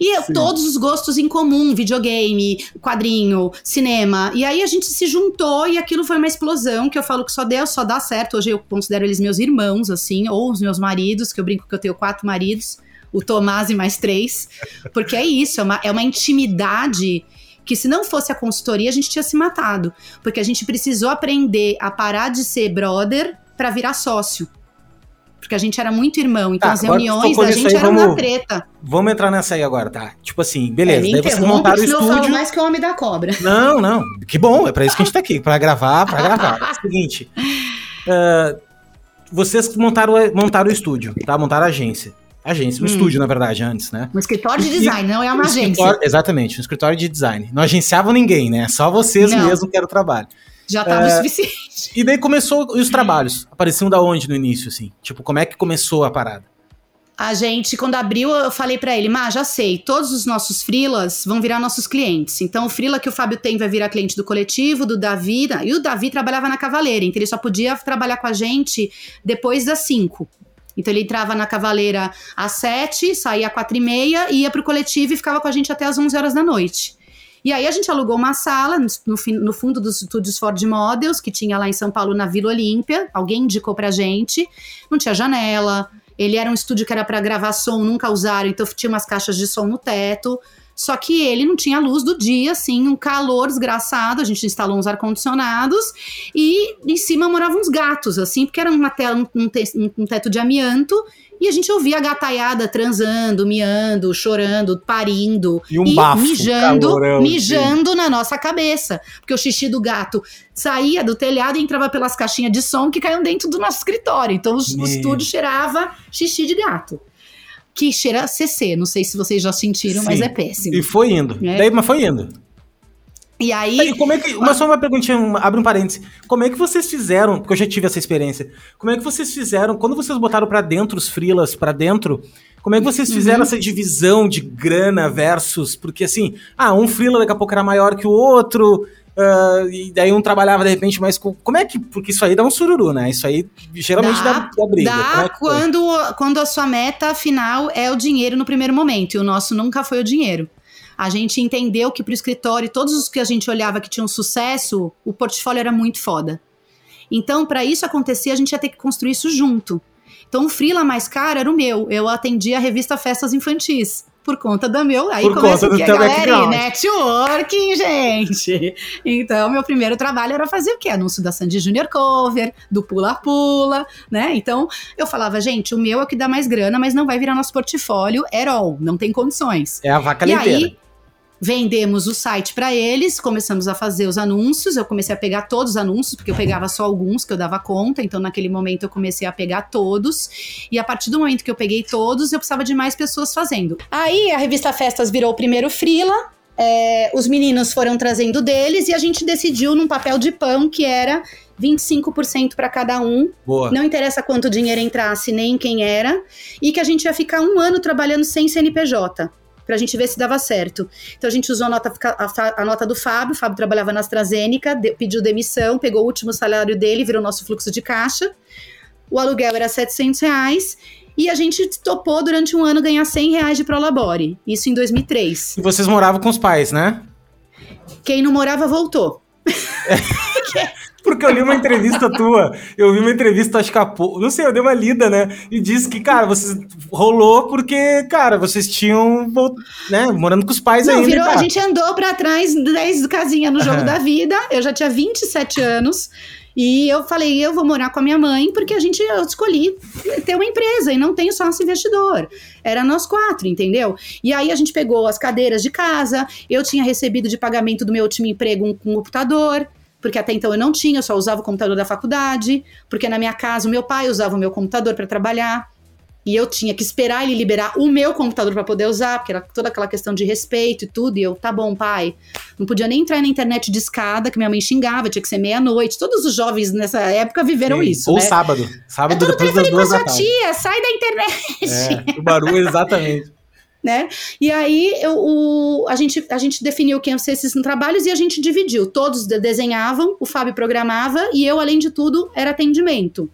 E Sim. todos os gostos em comum, videogame, quadrinho, cinema. E aí a gente se juntou e aquilo foi uma explosão que eu falo que só deu, só dá certo. Hoje eu considero eles meus irmãos, assim, ou os meus maridos, que eu brinco que eu tenho quatro maridos, o Tomás e mais três. Porque é isso, é uma, é uma intimidade que se não fosse a consultoria a gente tinha se matado. Porque a gente precisou aprender a parar de ser brother para virar sócio porque a gente era muito irmão, então tá, as reuniões da gente eram vamos, na treta. Vamos entrar nessa aí agora, tá? Tipo assim, beleza, é, daí vocês montaram o estúdio. Eu falo mais que o homem da cobra. Não, não, que bom, é para isso que a gente tá aqui, para gravar, para gravar. É <laughs> o seguinte, uh, vocês montaram, montaram o estúdio, tá? Montaram a agência. Agência, um hum. estúdio, na verdade, antes, né? Um escritório de design, e, não é uma agência. Exatamente, um escritório de design. Não agenciavam ninguém, né? Só vocês não. mesmo que era o trabalho. Já tava é, o suficiente. E daí começou os trabalhos. Apareciam da onde no início, assim? Tipo, como é que começou a parada? A gente, quando abriu, eu falei para ele, mas já sei, todos os nossos frilas vão virar nossos clientes. Então, o frila que o Fábio tem vai virar cliente do coletivo, do Davi. E o Davi trabalhava na Cavaleira, então ele só podia trabalhar com a gente depois das 5. Então ele entrava na Cavaleira às 7, saía às 4 e meia, ia pro coletivo e ficava com a gente até às 11 horas da noite. E aí a gente alugou uma sala no, no fundo dos estúdios Ford Models, que tinha lá em São Paulo, na Vila Olímpia. Alguém indicou pra gente. Não tinha janela. Ele era um estúdio que era para gravar som, nunca usaram, então tinha umas caixas de som no teto. Só que ele não tinha luz do dia, assim, um calor desgraçado. A gente instalou uns ar-condicionados e em cima moravam uns gatos, assim, porque era uma tela, um, um, teto de amianto e a gente ouvia a gataiada transando, miando, chorando, parindo e, um e bafo, mijando, calorão, mijando sim. na nossa cabeça. Porque o xixi do gato saía do telhado e entrava pelas caixinhas de som que caíam dentro do nosso escritório. Então o, o estúdio cheirava xixi de gato que cheira CC. Não sei se vocês já sentiram, Sim. mas é péssimo. E foi indo. É. Daí, mas foi indo. E aí. aí como é que, uma, só uma perguntinha, abre um parênteses. Como é que vocês fizeram? Porque eu já tive essa experiência. Como é que vocês fizeram? Quando vocês botaram para dentro os freelas para dentro, como é que vocês fizeram uhum. essa divisão de grana versus. Porque assim, ah, um freela daqui a pouco era maior que o outro. Uh, e daí um trabalhava de repente mais com. Como é que. Porque isso aí dá um sururu, né? Isso aí geralmente dá, dá, dá briga. Dá é quando, quando a sua meta final é o dinheiro no primeiro momento. E o nosso nunca foi o dinheiro a gente entendeu que para o escritório, todos os que a gente olhava que tinham sucesso, o portfólio era muito foda. Então, para isso acontecer, a gente ia ter que construir isso junto. Então, o freela mais caro era o meu. Eu atendia a revista Festas Infantis. Por conta do meu. Aí Por começa conta do a galera, networking, <laughs> gente. Então, meu primeiro trabalho era fazer o quê? Anúncio da Sandy Junior Cover, do Pula Pula, né? Então, eu falava, gente, o meu é o que dá mais grana, mas não vai virar nosso portfólio at all. Não tem condições. É a vaca e leiteira. Aí, vendemos o site para eles, começamos a fazer os anúncios. Eu comecei a pegar todos os anúncios, porque eu pegava só alguns que eu dava conta. Então, naquele momento, eu comecei a pegar todos. E a partir do momento que eu peguei todos, eu precisava de mais pessoas fazendo. Aí, a revista Festas virou o primeiro Frila. É, os meninos foram trazendo deles e a gente decidiu num papel de pão que era 25% para cada um. Boa. Não interessa quanto dinheiro entrasse, nem quem era. E que a gente ia ficar um ano trabalhando sem CNPJ pra gente ver se dava certo. Então a gente usou a nota, a, a nota do Fábio, o Fábio trabalhava na AstraZeneca, de, pediu demissão, pegou o último salário dele, virou nosso fluxo de caixa. O aluguel era 700 reais e a gente topou durante um ano ganhar 100 reais de Prolabore. Isso em 2003. E vocês moravam com os pais, né? Quem não morava voltou. <laughs> Porque eu li uma entrevista tua, eu vi uma entrevista, acho que a, não sei, eu dei uma lida, né? E disse que, cara, vocês rolou porque, cara, vocês tinham, né, morando com os pais não, ainda. Virou, a gente andou pra trás 10 casinhas no jogo da vida. Eu já tinha 27 anos. E eu falei, eu vou morar com a minha mãe, porque a gente, eu escolhi ter uma empresa e não tenho sócio investidor. Era nós quatro, entendeu? E aí a gente pegou as cadeiras de casa, eu tinha recebido de pagamento do meu último emprego um, um computador, porque até então eu não tinha, eu só usava o computador da faculdade, porque na minha casa o meu pai usava o meu computador para trabalhar. E eu tinha que esperar ele liberar o meu computador para poder usar, porque era toda aquela questão de respeito e tudo. E eu, tá bom, pai. Não podia nem entrar na internet de escada, que minha mãe xingava, tinha que ser meia-noite. Todos os jovens nessa época viveram Sim. isso. Ou né? sábado. Sábado é depois das duas da tarde. tia, sai da internet. É, o barulho, exatamente né? E aí eu, o, a, gente, a gente definiu quem iam ser esses trabalhos e a gente dividiu. Todos desenhavam, o Fábio programava e eu, além de tudo, era atendimento.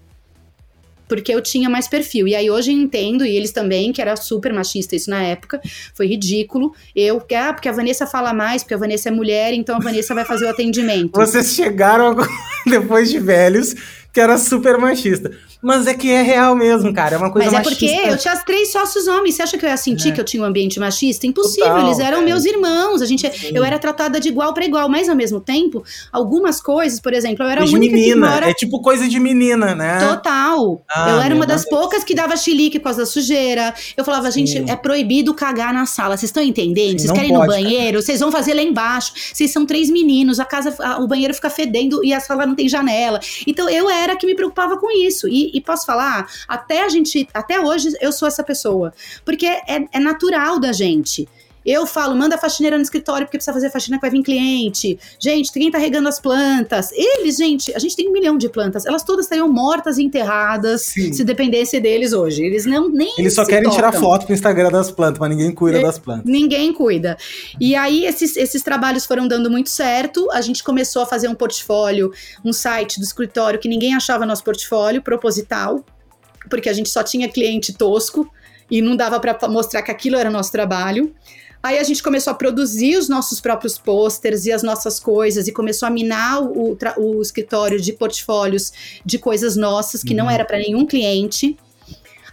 Porque eu tinha mais perfil. E aí hoje eu entendo, e eles também, que era super machista isso na época, foi ridículo. Eu, ah, porque a Vanessa fala mais, porque a Vanessa é mulher, então a Vanessa vai fazer o atendimento. Vocês chegaram <laughs> depois de velhos que era super machista. Mas é que é real mesmo, cara. É uma coisa Mas é machista. porque eu tinha três sócios homens. Você acha que eu ia sentir é. que eu tinha um ambiente machista? Impossível. Total, eles eram é. meus irmãos. A gente, eu era tratada de igual para igual, mas ao mesmo tempo, algumas coisas, por exemplo, eu era a única menina. que mora... É tipo coisa de menina, né? Total. Ah, eu era uma das Deus. poucas que dava chilique por causa da sujeira. Eu falava, Sim. gente, é proibido cagar na sala. Vocês estão entendendo? Vocês querem ir no banheiro? Vocês vão fazer lá embaixo. Vocês são três meninos, a casa, a, o banheiro fica fedendo e a sala não tem janela. Então eu era a que me preocupava com isso. E, e posso falar, até a gente, até hoje eu sou essa pessoa. Porque é, é natural da gente. Eu falo, manda a faxineira no escritório porque precisa fazer faxina que vai vir cliente. Gente, quem tá regando as plantas? Eles, gente, a gente tem um milhão de plantas. Elas todas estariam mortas e enterradas Sim. se dependesse deles hoje. Eles não nem. Eles só querem tocam. tirar foto pro Instagram das plantas, mas ninguém cuida é, das plantas. Ninguém cuida. E aí, esses, esses trabalhos foram dando muito certo. A gente começou a fazer um portfólio, um site do escritório que ninguém achava nosso portfólio, proposital porque a gente só tinha cliente tosco e não dava para mostrar que aquilo era nosso trabalho. Aí a gente começou a produzir os nossos próprios posters e as nossas coisas e começou a minar o, o escritório de portfólios de coisas nossas que uhum. não era para nenhum cliente.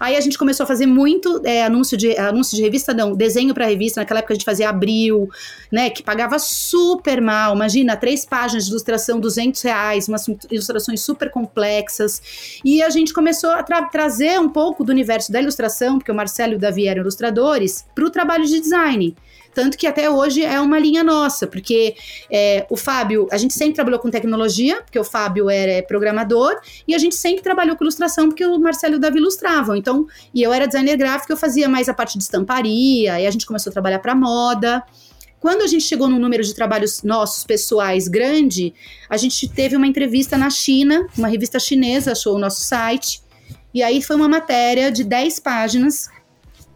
Aí a gente começou a fazer muito é, anúncio, de, anúncio de revista, não, desenho para revista. Naquela época a gente fazia abril, né? Que pagava super mal. Imagina, três páginas de ilustração, 200 reais, umas ilustrações super complexas. E a gente começou a tra trazer um pouco do universo da ilustração, porque o Marcelo e o Davi eram ilustradores, para o trabalho de design. Tanto que até hoje é uma linha nossa, porque é, o Fábio, a gente sempre trabalhou com tecnologia, porque o Fábio era programador, e a gente sempre trabalhou com ilustração, porque o Marcelo e o Davi ilustravam. Então, e eu era designer gráfico, eu fazia mais a parte de estamparia, e a gente começou a trabalhar para moda. Quando a gente chegou num número de trabalhos nossos pessoais grande, a gente teve uma entrevista na China, uma revista chinesa achou o nosso site, e aí foi uma matéria de 10 páginas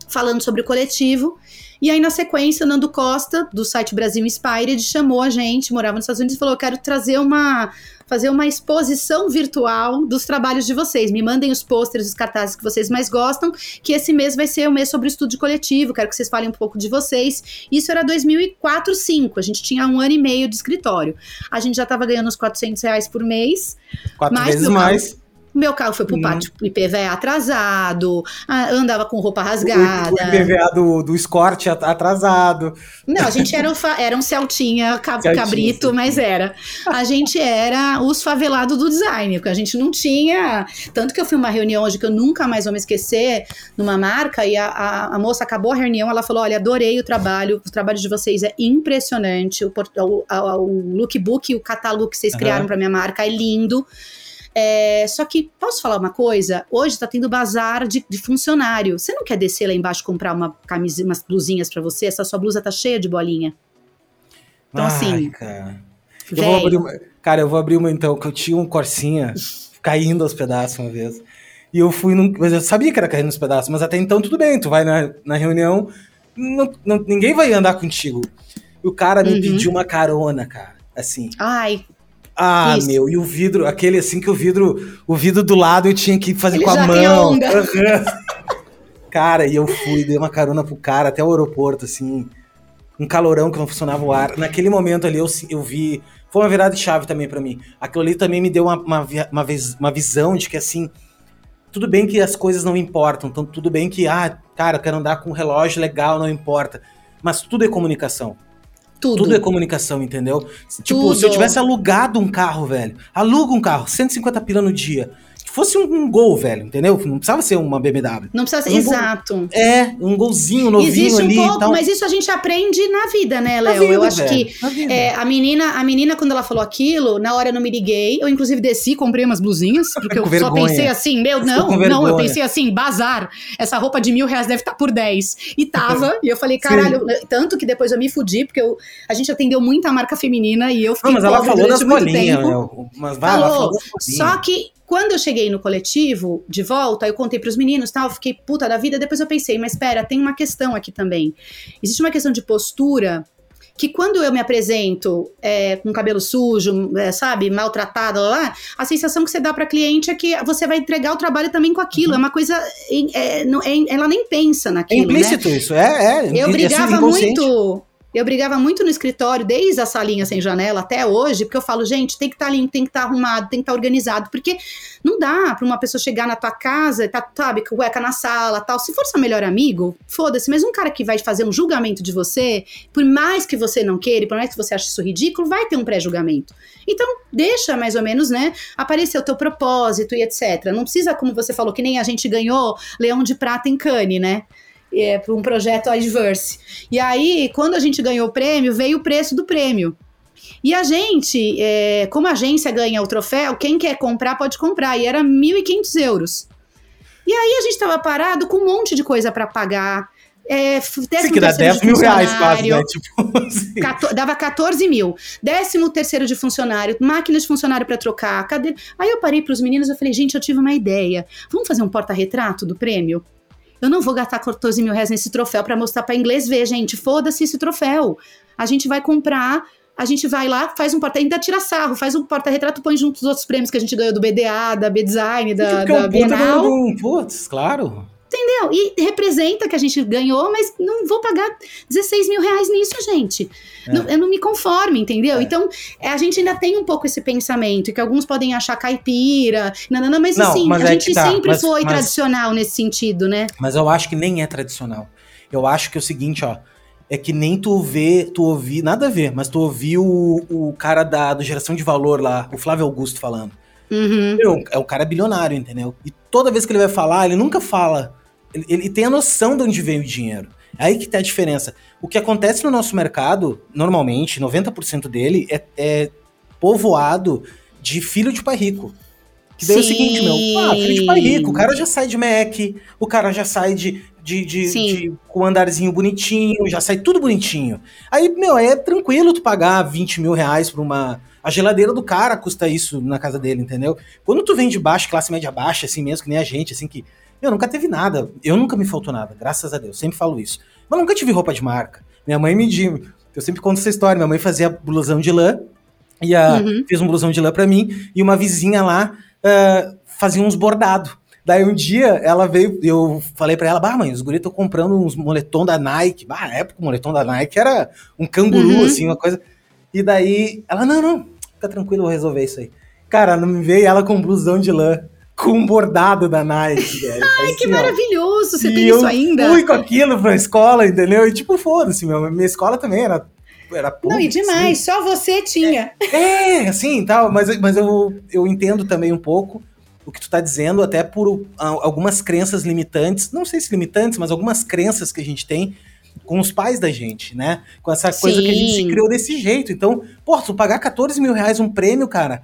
falando sobre o coletivo. E aí, na sequência, o Nando Costa, do site Brasil Inspired, chamou a gente, morava nos Estados Unidos, e falou: Eu quero trazer uma. fazer uma exposição virtual dos trabalhos de vocês. Me mandem os pôsteres, os cartazes que vocês mais gostam, que esse mês vai ser o mês sobre o estudo coletivo. Quero que vocês falem um pouco de vocês. Isso era 2004, 2005. A gente tinha um ano e meio de escritório. A gente já estava ganhando uns 400 reais por mês. Quatro vezes mais Meu carro foi pro uhum. pátio IPVA atrasado, andava com roupa rasgada. O, o IPVA do, do Escort atrasado. Não, a gente era um, era um Celtinha cab, cabrito, mas era. A gente era os favelados do design, porque a gente não tinha. Tanto que eu fui uma reunião hoje que eu nunca mais vou me esquecer, numa marca, e a, a, a moça acabou a reunião, ela falou: olha, adorei o trabalho, o trabalho de vocês é impressionante, o, o, o lookbook, o catálogo que vocês uhum. criaram para minha marca é lindo. É, só que, posso falar uma coisa? Hoje está tendo bazar de, de, funcionário. Você não quer descer lá embaixo comprar uma camisa, umas blusinhas para você? Essa sua blusa tá cheia de bolinha. Então, Ai, assim. Cara. Eu vou abrir uma, cara, eu vou abrir uma então, que eu tinha um Corsinha caindo aos pedaços uma vez. E eu fui num. Mas eu sabia que era caindo aos pedaços, mas até então tudo bem, tu vai na, na reunião, não, não, ninguém vai andar contigo. E o cara me uhum. pediu uma carona, cara. Assim. Ai. Ah, Isso. meu, e o vidro, aquele assim que o vidro, o vidro do lado eu tinha que fazer Ele com a mão. cara, e eu fui, dei uma carona pro cara até o aeroporto, assim, um calorão que não funcionava o ar. Naquele momento ali eu, eu vi, foi uma virada de chave também para mim. Aquilo ali também me deu uma, uma, uma, uma visão de que assim, tudo bem que as coisas não importam, então tudo bem que, ah, cara, eu quero andar com um relógio legal, não importa. Mas tudo é comunicação. Tudo. Tudo é comunicação, entendeu? Tipo, Tudo. se eu tivesse alugado um carro, velho, aluga um carro, 150 pila no dia fosse um, um, gol, velho, entendeu? Não precisava ser uma BMW. Não precisava ser, um exato. Gol, é, um golzinho novinho Existe um ali pouco, mas isso a gente aprende na vida, né, Léo? Eu acho velho, que é, a menina, a menina quando ela falou aquilo, na hora eu não me liguei, eu inclusive desci, comprei umas blusinhas, <laughs> porque eu só pensei assim, meu, não, não, eu pensei assim, bazar, essa roupa de mil reais deve estar tá por 10. E tava, <laughs> e eu falei, caralho, Sim. tanto que depois eu me fudi, porque eu, a gente atendeu muita marca feminina e eu fiquei não, mas ela falou das bolinhas, meu, mas vai, falou, ela falou só que quando eu cheguei no coletivo, de volta, eu contei para os meninos, tal, fiquei puta da vida, depois eu pensei, mas espera, tem uma questão aqui também. Existe uma questão de postura que quando eu me apresento é, com cabelo sujo, é, sabe, maltratada, lá, a sensação que você dá para cliente é que você vai entregar o trabalho também com aquilo. Uhum. É uma coisa, é, é, ela nem pensa naquilo. É implícito né? isso, é, é. Eu brigava muito eu brigava muito no escritório, desde a salinha sem janela até hoje, porque eu falo, gente, tem que estar tá limpo, tem que estar tá arrumado, tem que estar tá organizado, porque não dá para uma pessoa chegar na tua casa e tá, sabe, cueca na sala, tal. Se for seu melhor amigo, foda-se, mas um cara que vai fazer um julgamento de você, por mais que você não queira, por mais que você ache isso ridículo, vai ter um pré-julgamento. Então, deixa mais ou menos, né, aparecer o teu propósito e etc. Não precisa, como você falou, que nem a gente ganhou Leão de Prata em Cannes, né? É, para um projeto adverse. E aí, quando a gente ganhou o prêmio, veio o preço do prêmio. E a gente, é, como a agência ganha o troféu, quem quer comprar pode comprar. E era 1.500 euros. E aí a gente estava parado com um monte de coisa para pagar. É, Sim, que dá 10 mil reais quase, né? Tipo, <laughs> assim. Dava 14 mil. Décimo terceiro de funcionário, máquina de funcionário para trocar, cadeira. Aí eu parei para os meninos e falei, gente, eu tive uma ideia. Vamos fazer um porta-retrato do prêmio? Eu não vou gastar 14 mil reais nesse troféu para mostrar para inglês ver, gente. Foda-se esse troféu. A gente vai comprar, a gente vai lá, faz um porta, ainda tira sarro, faz um porta-retrato, põe junto os outros prêmios que a gente ganhou do BDA, da B-Design, da, da Bienal. Putz, claro. Entendeu? E representa que a gente ganhou, mas não vou pagar 16 mil reais nisso, gente. É. Não, eu não me conformo, entendeu? É. Então, é, a gente ainda tem um pouco esse pensamento, que alguns podem achar caipira, não mas não, assim, mas a é gente tá. sempre mas, foi mas, tradicional nesse sentido, né? Mas eu acho que nem é tradicional. Eu acho que é o seguinte, ó. É que nem tu vê, tu ouvir, nada a ver, mas tu ouviu o, o cara da do Geração de Valor lá, o Flávio Augusto falando. Uhum. Meu, é um cara bilionário, entendeu? E toda vez que ele vai falar, ele nunca fala ele, ele tem a noção de onde vem o dinheiro. É aí que tá a diferença. O que acontece no nosso mercado, normalmente, 90% dele é, é povoado de filho de pai rico. Que daí Sim. é o seguinte, meu, ah, filho de pai rico, o cara já sai de Mac, o cara já sai de, de, de, de, com um andarzinho bonitinho, já sai tudo bonitinho. Aí, meu, é tranquilo tu pagar 20 mil reais pra uma. A geladeira do cara custa isso na casa dele, entendeu? Quando tu vem de baixo, classe média baixa, assim mesmo, que nem a gente, assim, que eu nunca teve nada. Eu nunca me faltou nada, graças a Deus. Sempre falo isso. Mas nunca tive roupa de marca. Minha mãe me diz. Eu sempre conto essa história. Minha mãe fazia blusão de lã. E a, uhum. fez um blusão de lã para mim. E uma vizinha lá uh, fazia uns bordados. Daí um dia ela veio, eu falei para ela, bah, mãe, os guris estão comprando uns moletom da Nike. Bah, na época o moletom da Nike era um canguru, uhum. assim, uma coisa. E daí ela, não, não, fica tranquilo, vou resolver isso aí. Cara, não me veio ela com blusão de lã com um bordado da Nike, <laughs> velho. Ai, que assim, ó. maravilhoso! Você E tem eu isso ainda? fui com aquilo pra escola, entendeu? E tipo, foda-se, meu. Minha escola também era. Era Não, e demais, só você tinha. assim. É, assim, tal. Mas, mas eu, eu entendo também um pouco o que tu tá dizendo, até por algumas crenças limitantes. Não sei se limitantes, mas algumas crenças que a gente tem com os pais da gente, né? Com essa coisa que a gente se Sim. criou desse jeito. Então, pô, tu pagar 14 mil reais um prêmio, cara.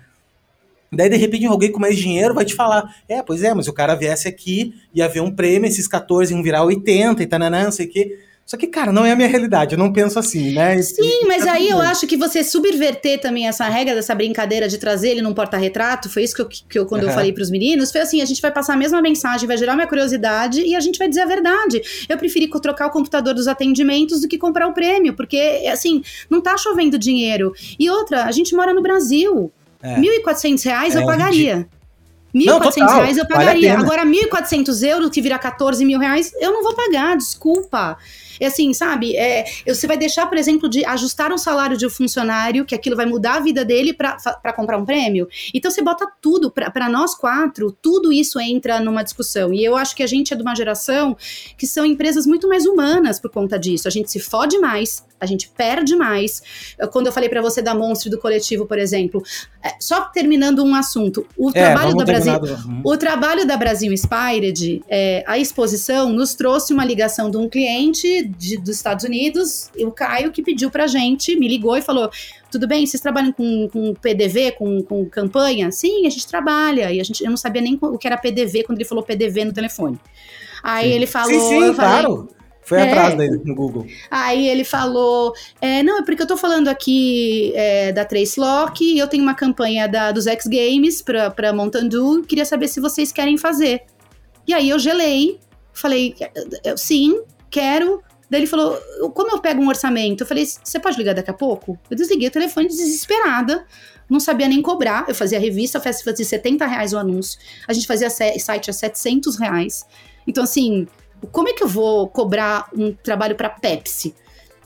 Daí, de repente, alguém com mais dinheiro vai te falar: É, pois é, mas o cara viesse aqui, ia ver um prêmio, esses 14 iam virar 80 e tananã, não sei o quê. Só que, cara, não é a minha realidade, eu não penso assim, né? E- Sim, e mas aí eu acho que você subverter também essa regra dessa brincadeira de trazer ele num porta-retrato, foi isso que eu, que eu quando eu Aham. falei pros meninos, foi assim, a gente vai passar a mesma mensagem, vai gerar minha curiosidade e a gente vai dizer a verdade. Eu preferi trocar o computador dos atendimentos do que comprar o prêmio, porque, assim, não tá chovendo dinheiro. E outra, a gente mora no Brasil. É. 1.400 reais eu É pagaria. Não, 1.400 total, reais eu vale pagaria. pena. Agora, 1.400 euros, que virar 14 mil reais, eu não vou pagar, desculpa. É assim, sabe? É, você vai deixar, por exemplo, de ajustar um salário de um funcionário, que aquilo vai mudar a vida dele pra comprar um prêmio. Então você bota tudo, pra pra nós quatro, tudo isso entra numa discussão. E eu acho que a gente é de uma geração que são empresas muito mais humanas por conta disso. A gente se fode mais, a gente perde mais. Quando eu falei pra você da Monstro e do coletivo, por exemplo, é, só terminando um assunto, o É, trabalho da Brasil. Uhum. O trabalho da Brasil Inspired, é, a exposição, nos trouxe uma ligação de um cliente de- dos Estados Unidos, o Caio, que pediu pra gente, me ligou e falou: tudo bem, vocês trabalham com, com PDV, com, com campanha? Sim, a gente trabalha. E a gente, eu não sabia nem o que era PDV quando ele falou PDV no telefone. Aí Sim. ele falou. Sim, sim, falei, claro. Foi É. atrás dele no Google. Aí ele falou: é, não, é porque eu tô falando aqui é, da Trace Lock e eu tenho uma campanha da, dos X Games pra, pra Mountain Dew, queria saber se vocês querem fazer. E aí eu gelei, falei: "É, sim, quero. Daí ele falou: como eu pego um orçamento? Eu falei: você pode ligar daqui a pouco? Eu desliguei o telefone desesperada. Não sabia nem cobrar. Eu fazia revista, eu fazia 70 reais o anúncio. A gente fazia site a 700 reais. Então, assim, como é que eu vou cobrar um trabalho para Pepsi?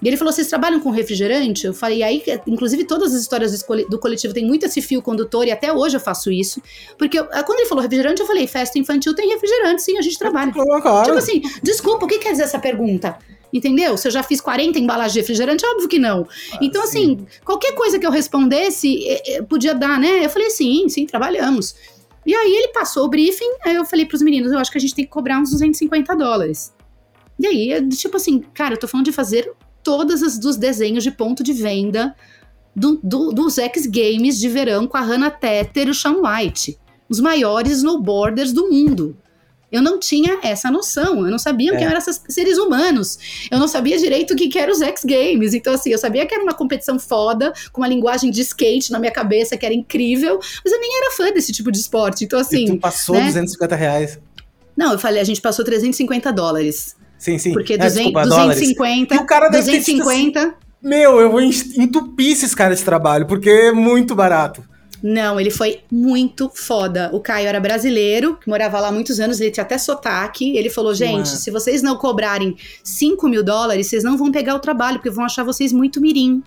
E ele falou: vocês trabalham com refrigerante? Eu falei, aí, inclusive, todas as histórias do coletivo tem muito esse fio condutor, e até hoje eu faço isso. Porque eu- quando ele falou refrigerante, eu falei, festa infantil tem refrigerante, sim, a gente trabalha. Claro. Tipo assim, desculpa, o que quer dizer essa pergunta? Entendeu? Se eu já fiz 40 embalagens de refrigerante, óbvio que não. então, sim. assim, qualquer coisa que eu respondesse, eh, eh, podia dar, né? Eu falei, sim, sim, trabalhamos. E aí ele passou o briefing, aí eu falei pros meninos, eu acho que a gente tem que cobrar uns 250 dólares. E aí, eu, tipo assim, cara, eu tô falando de fazer todas as dos desenhos de ponto de venda do, do- dos X Games de verão com a Hannah Teter e o Sean White. Os maiores snowboarders do mundo. Eu não tinha essa noção, eu não sabia É. quem eram esses seres humanos. Eu não sabia direito o que, que eram os X Games. Então, assim, eu sabia que era uma competição foda, com uma linguagem de skate na minha cabeça que era incrível, mas eu nem era fã desse tipo de esporte. Então, e assim. tu passou né? 250 reais. Não, eu falei, a gente passou 350 dólares. Sim, sim. Porque É, 200, desculpa, dólares. 250. E o cara deve ter tido 250. Meu, eu vou entupir esses caras de trabalho, porque é muito barato. Não, ele foi muito foda. O Caio era brasileiro, morava lá há muitos anos, ele tinha até sotaque. Ele falou: gente, Mano. se vocês não cobrarem 5 mil dólares, vocês não vão pegar o trabalho, porque vão achar vocês muito mirim.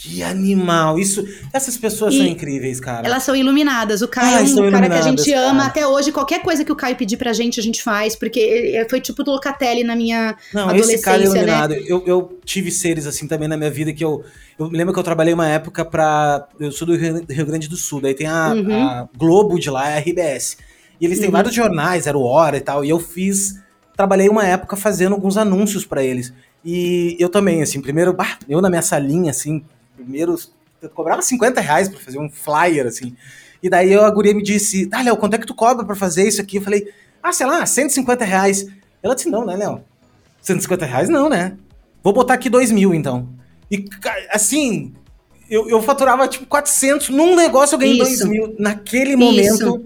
Que animal. Isso, essas pessoas E são incríveis, cara. Elas são iluminadas. O Caio é um cara que a gente iluminadas, ama cara. até hoje. Qualquer coisa que o Caio pedir pra gente, a gente faz, porque foi tipo do Locatelli na minha. Não, esse cara é adolescência, né? iluminado. Eu, eu tive seres assim também na minha vida que eu. Eu lembro que eu trabalhei uma época pra. Eu sou do Rio Grande do Sul, daí tem a, Uhum. a Globo de lá, é a RBS. E eles têm Uhum. vários jornais, era o Hora e tal. E eu fiz. Trabalhei uma época fazendo alguns anúncios pra eles. E eu também, assim, primeiro, bah, eu na minha salinha, assim, primeiro. Eu cobrava 50 reais pra fazer um flyer, assim. E daí a guria me disse, ah, Léo, quanto é que tu cobra pra fazer isso aqui? Eu falei, ah, sei lá, 150 reais. Ela disse, não, né, Léo? 150 reais não, né? Vou botar aqui 2 mil, então. E, assim, eu, eu faturava, tipo, 400. Num negócio eu ganhei Isso. 2 mil. Naquele momento,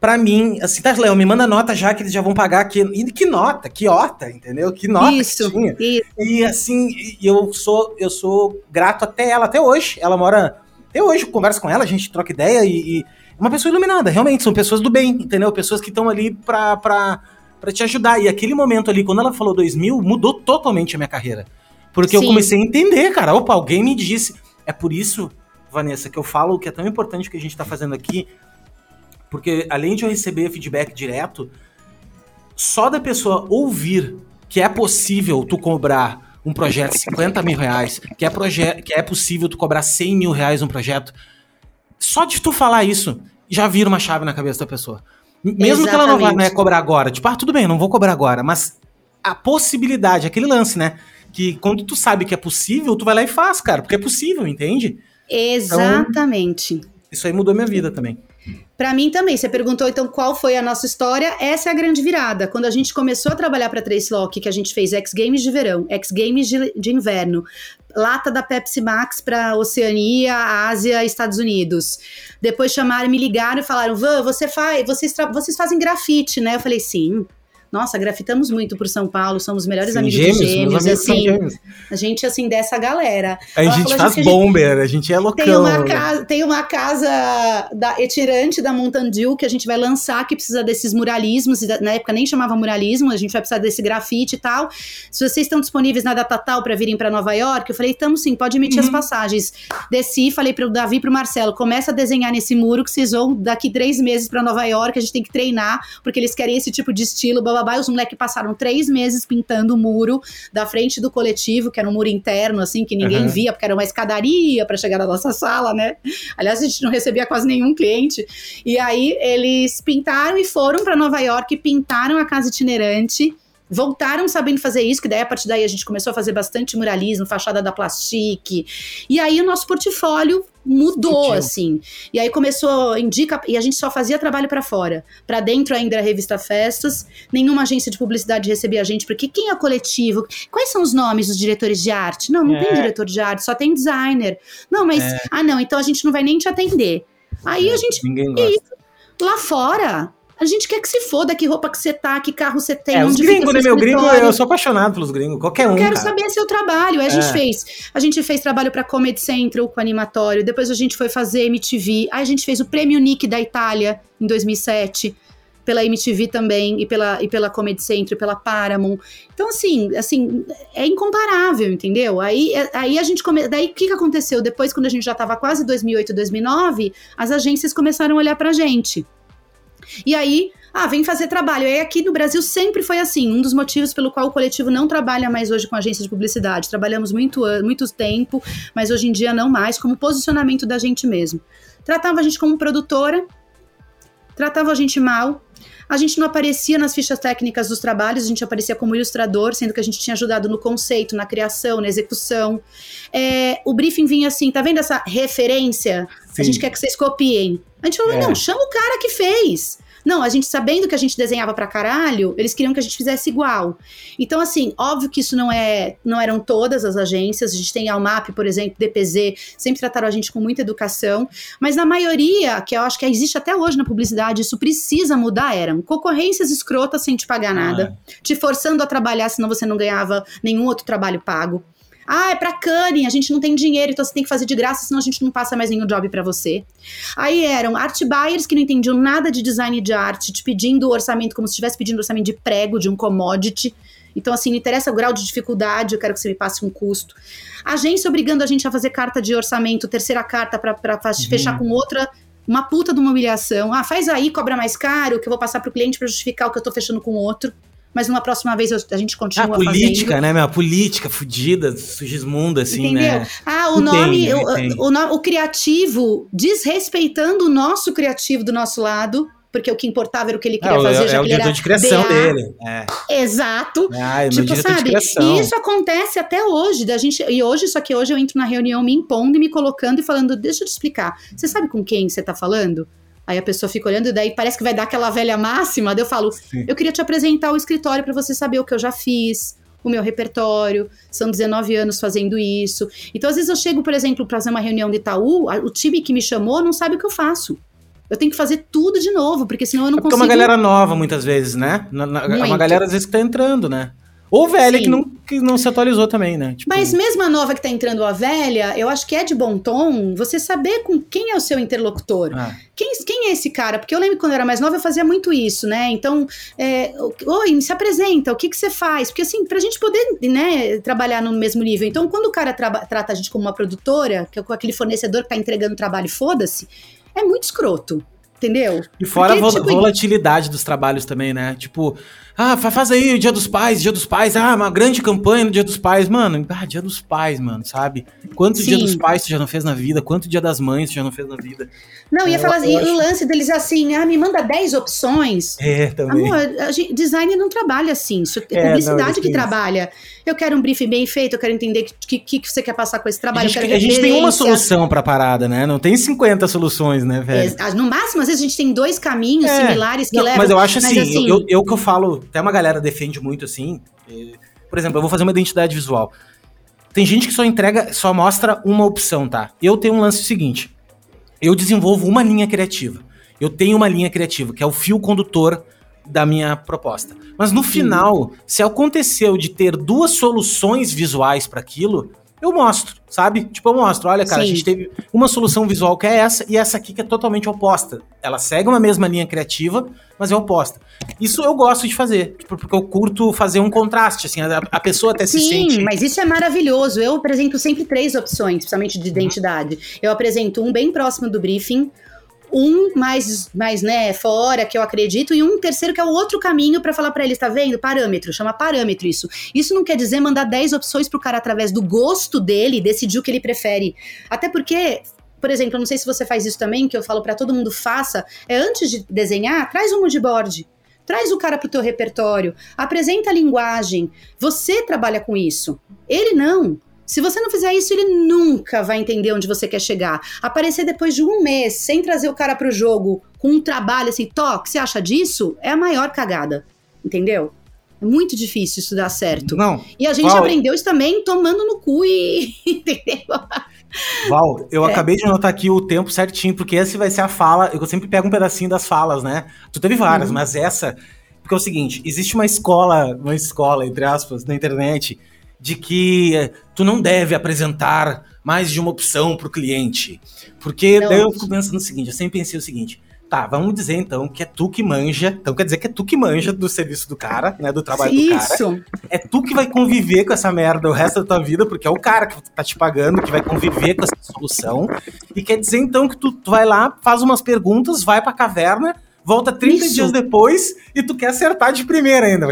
pra mim, assim, tá, Léo, me manda nota já que eles já vão pagar aqui. E que nota? Que ota, entendeu? Que nota Isso, que isso. E assim, eu sou eu sou grato até ela, até hoje. Ela mora. Até hoje, eu converso com ela, a gente troca ideia e. e é uma pessoa iluminada, realmente, são pessoas do bem, entendeu? Pessoas que estão ali pra, pra, pra te ajudar. E aquele momento ali, quando ela falou 2 mil, mudou totalmente a minha carreira. Porque eu Sim. comecei a entender, cara. Opa, alguém me disse. É por isso, Vanessa, que eu falo que é tão importante o que a gente tá fazendo aqui. Porque além de eu receber feedback direto, só da pessoa ouvir que é possível tu cobrar um projeto 50 mil reais, que é, que é possível tu cobrar 100 mil reais um projeto, só de tu falar isso, já vira uma chave na cabeça da pessoa. Mesmo Exatamente. que ela não vá né, cobrar agora, tipo, ah, tudo bem, não vou cobrar agora, mas a possibilidade, aquele lance, né? Que quando tu sabe que é possível, tu vai lá e faz, cara, porque é possível, entende? Exatamente. Então, isso aí mudou minha vida também. Para mim também. Você perguntou então qual foi a nossa história. Essa é a grande virada. Quando a gente começou a trabalhar para Trace Lock, que a gente fez X Games de verão, X Games de, de inverno, lata da Pepsi Max para Oceania, Ásia, Estados Unidos. Depois chamaram, me ligaram e falaram: Van, você faz, vocês, vocês fazem grafite, né? Eu falei: sim nossa, grafitamos muito por São Paulo, somos melhores Sim, amigos gêmeos, de gêmeos, assim. Gêmeos. A gente, assim, dessa galera. A gente falou, faz bomber, a gente, é loucão. Tem uma, casa, tem uma casa da etirante da Montandil que a gente vai lançar, que precisa desses muralismos, na época nem chamava muralismo, a gente vai precisar desse grafite e tal. Se vocês estão disponíveis na data tal para virem para Nova York, eu falei, estamos sim, pode emitir uhum. as passagens. Desci, falei para o Davi e pro Marcelo, começa a desenhar nesse muro que vocês vão daqui três meses para Nova York, a gente tem que treinar, porque eles querem esse tipo de estilo, blá, blá. Os moleques passaram três meses pintando o muro da frente do coletivo, que era um muro interno, assim, que ninguém uhum. via, porque era uma escadaria para chegar na nossa sala, né? Aliás, a gente não recebia quase nenhum cliente. E aí eles pintaram e foram para Nova York, pintaram a casa itinerante voltaram sabendo fazer isso, que daí a partir daí a gente começou a fazer bastante muralismo, fachada da Plastique. E aí o nosso portfólio mudou Sutil. assim. E aí começou indica e a gente só fazia trabalho para fora. Para dentro ainda a revista Festas, nenhuma agência de publicidade recebia a gente porque quem é coletivo? Quais são os nomes dos diretores de arte? Não, não é. tem diretor de arte, só tem designer. Não, mas é. ah não, então a gente não vai nem te atender. Aí é, a gente Ninguém gosta. lá fora a gente quer que se foda que roupa que você tá, que carro você tem. É, os gringos, né, meu gringo? Eu sou apaixonado pelos gringos, qualquer um. Eu quero cara. saber seu trabalho. Aí a gente é. fez. A gente fez trabalho pra Comedy Central com animatório. Depois a gente foi fazer MTV. Aí a gente fez o Prêmio Nick da Itália em 2007 pela MTV também e pela, e pela Comedy Central, e pela Paramount. Então, assim, assim, é incomparável, entendeu? Aí, aí a gente come... Daí o que, que aconteceu? Depois, quando a gente já estava quase 2008, 2009, as agências começaram a olhar pra gente. E aí, ah, vem fazer trabalho. E aqui no Brasil sempre foi assim. Um dos motivos pelo qual o coletivo não trabalha mais hoje com agência de publicidade. Trabalhamos muito, muito tempo, mas hoje em dia não mais, como posicionamento da gente mesmo. Tratava a gente como produtora, tratava a gente mal. A gente não aparecia nas fichas técnicas dos trabalhos, a gente aparecia como ilustrador, sendo que a gente tinha ajudado no conceito, na criação, na execução. É, o briefing vinha assim, tá vendo essa referência? Sim. A gente quer que vocês copiem. A gente falou, é. não, chama o cara que fez. Não, a gente sabendo que a gente desenhava pra caralho, eles queriam que a gente fizesse igual. Então, assim, óbvio que isso não é, não eram todas as agências. A gente tem a Almap, por exemplo, DPZ, sempre trataram a gente com muita educação. Mas na maioria, que eu acho que existe até hoje na publicidade, isso precisa mudar, eram concorrências escrotas sem te pagar nada, ah. te forçando a trabalhar, senão você não ganhava nenhum outro trabalho pago. Ah, é pra Canning, a gente não tem dinheiro, então você tem que fazer de graça, senão a gente não passa mais nenhum job para você. Aí eram art buyers que não entendiam nada de design de arte, te pedindo orçamento como se estivesse pedindo orçamento de prego, de um commodity. Então, assim, não interessa o grau de dificuldade, eu quero que você me passe um custo. Agência obrigando a gente a fazer carta de orçamento, terceira carta para uhum. fechar com outra uma puta de uma humilhação. Ah, faz aí, cobra mais caro, que eu vou passar pro cliente para justificar o que eu tô fechando com outro mas numa próxima vez a gente continua a política, fazendo. né, meu? A política fudida, sugismunda, assim, Entendeu? né? Ah, o nome, tem, o, o, o, criativo, desrespeitando o nosso criativo do nosso lado, porque o que importava era o que ele queria é, fazer, é, já é o diretor de criação BA. dele. É. Exato. Ah, tipo, sabe? E isso acontece até hoje, da gente, e hoje, só que hoje eu entro na reunião me impondo e me colocando e falando, deixa eu te explicar, você sabe com quem você tá falando? Aí a pessoa fica olhando e daí parece que vai dar aquela velha máxima. Daí eu falo, Sim. eu queria te apresentar o escritório para você saber o que eu já fiz, o meu repertório. São 19 anos fazendo isso. Então, às vezes eu chego, por exemplo, para fazer uma reunião de Itaú, o time que me chamou não sabe o que eu faço. Eu tenho que fazer tudo de novo, porque senão eu não é consigo. É uma galera nova, muitas vezes, né? É uma galera, às vezes, que tá entrando, né? Ou velha que não, que não se atualizou também, né? Tipo... Mas mesmo a nova que tá entrando a velha, eu acho que é de bom tom você saber com quem é o seu interlocutor. Ah. Quem, quem é esse cara? Porque eu lembro quando eu era mais nova, eu fazia muito isso, né? Então, é, oi, se apresenta, o que, que você faz? Porque assim, pra gente poder né, trabalhar no mesmo nível. Então, quando o cara trata a gente como uma produtora, que é com aquele fornecedor que tá entregando trabalho, foda-se, é muito escroto. Entendeu? E fora Porque, a tipo, volatilidade dos trabalhos também, né? Tipo, ah, faz aí o Dia dos Pais, Dia dos Pais, ah, uma grande campanha no Dia dos Pais, mano. Ah, Dia dos Pais, mano, sabe? Quanto Sim. Dia dos Pais tu já não fez na vida? Quanto Dia das Mães tu já não fez na vida? Não, ia é, falar assim, o lance deles assim, ah, me manda 10 opções. É, também. Amor, a gente, design não trabalha assim, isso é, é publicidade não, que trabalha. Eu quero um briefing bem feito, eu quero entender o que, que, que, você quer passar com esse trabalho. A gente, a gente tem uma solução pra parada, né? Não tem 50 soluções, né, velho? É, no máximo, às vezes a gente tem dois caminhos é. similares que não, levam. Mas eu acho assim, assim eu, eu, que eu falo, até uma galera defende muito assim. Por exemplo, eu vou fazer uma identidade visual. Tem gente que só entrega, só mostra uma opção, tá? Eu tenho um lance seguinte. Eu desenvolvo uma linha criativa. Eu tenho uma linha criativa, que é o fio condutor da minha proposta. Mas no final, se aconteceu de ter duas soluções visuais para aquilo, eu mostro, sabe? Tipo, eu mostro, olha, cara, Sim. a gente teve uma solução visual que é essa e essa aqui que é totalmente oposta. Ela segue uma mesma linha criativa, mas é oposta. Isso eu gosto de fazer, tipo, porque eu curto fazer um contraste, assim, a, a pessoa até Sim, se sente... Sim, mas isso é maravilhoso. Eu apresento sempre três opções, principalmente de identidade. Eu apresento um bem próximo do briefing, um mais, mais né, fora, que eu acredito, e um terceiro que é o outro caminho para falar para eles, tá vendo? Parâmetro, chama parâmetro isso. Isso não quer dizer mandar 10 opções pro cara através do gosto dele decidir o que ele prefere. Até porque por exemplo, eu não sei se você faz isso também, que eu falo para todo mundo faça, é antes de desenhar, traz um moodboard. Traz o cara pro teu repertório, apresenta a linguagem. Você trabalha com isso. Ele não. Se você não fizer isso, ele nunca vai entender onde você quer chegar. Aparecer depois de um mês sem trazer o cara pro jogo com um trabalho assim, toque, você acha disso? É a maior cagada. Entendeu? É muito difícil isso dar certo. Não. E a gente Val, aprendeu isso também tomando no cu e. <laughs> Entendeu? Val, eu é. acabei de anotar aqui o tempo certinho, porque esse vai ser a fala. Eu sempre pego um pedacinho das falas, né? Tu teve várias, uhum. mas essa. Porque é o seguinte: existe uma escola, uma escola, entre aspas, na internet, de que eh, tu não deve apresentar mais de uma opção para o cliente. Porque não. daí eu fico pensando o seguinte, eu sempre pensei o seguinte, tá, vamos dizer então que é tu que manja, então quer dizer que é tu que manja do serviço do cara, né, do trabalho Isso. do cara. É tu que vai conviver com essa merda o resto da tua vida, porque é o cara que tá te pagando, que vai conviver com essa solução. E quer dizer então que tu, tu vai lá, faz umas perguntas, vai pra caverna, volta 30 Isso. dias depois e tu quer acertar de primeira ainda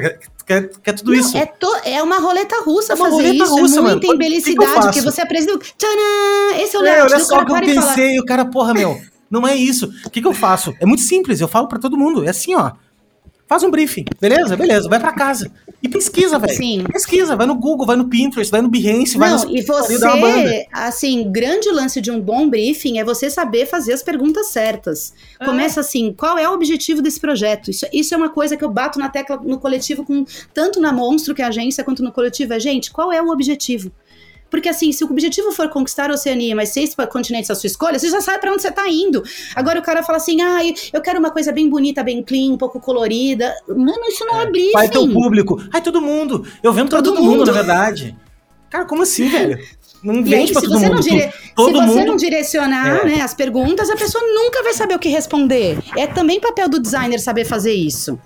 quer, quer tudo não, isso. É, to, é uma roleta russa é uma fazer roleta isso. Russa, é muita mano. embelicidade, que, que, você apresenta. Tcharam! Esse é o é, Olha só o que eu pensei, o cara, porra, meu, não é isso. O que, que eu faço? É muito simples, eu falo para todo mundo. É assim, ó. Faz um briefing, beleza? Beleza, vai para casa. E pesquisa, velho. Sim. Pesquisa, vai no Google, vai no Pinterest, vai no Behance, vai Não, e você, assim, grande lance de um bom briefing é você saber fazer as perguntas certas. É. Começa assim, qual é o objetivo desse projeto? Isso, isso é uma coisa que eu bato na tecla no coletivo, com tanto na Monstro, que é a agência, quanto no coletivo. É, gente, qual é o objetivo? Porque assim, se o objetivo for conquistar a Oceania, mas seis continentes a sua escolha, você já sabe para onde você tá indo. Agora o cara fala assim: ah, eu quero uma coisa bem bonita, bem clean, um pouco colorida. Mano, isso não é, é briefing. Vai o público. Ai, todo mundo. Eu vendo todo, todo mundo, mundo, na verdade. Cara, como assim, velho? Não vende pra todo mundo. Dire... Todo se você não direcionar é. né, as perguntas, a pessoa nunca vai saber o que responder. É também papel do designer saber fazer isso.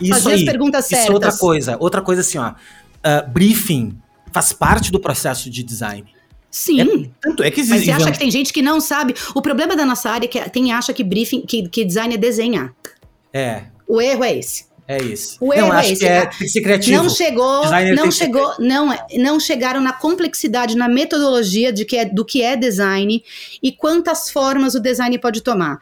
Isso fazer aí. as perguntas certas. Isso é outra coisa. Outra coisa assim, ó. Uh, briefing faz parte do processo de design. Sim. É, tanto é que existe. Mas você acha que tem gente que não sabe? O problema da nossa área é que tem acha que briefing, que, que design é desenhar. É. O erro é esse. É isso. O não, acho é que é, tem que ser criativo. Não chegou, não chegou, não, não chegaram na complexidade, na metodologia de que é, do que é design e quantas formas o design pode tomar.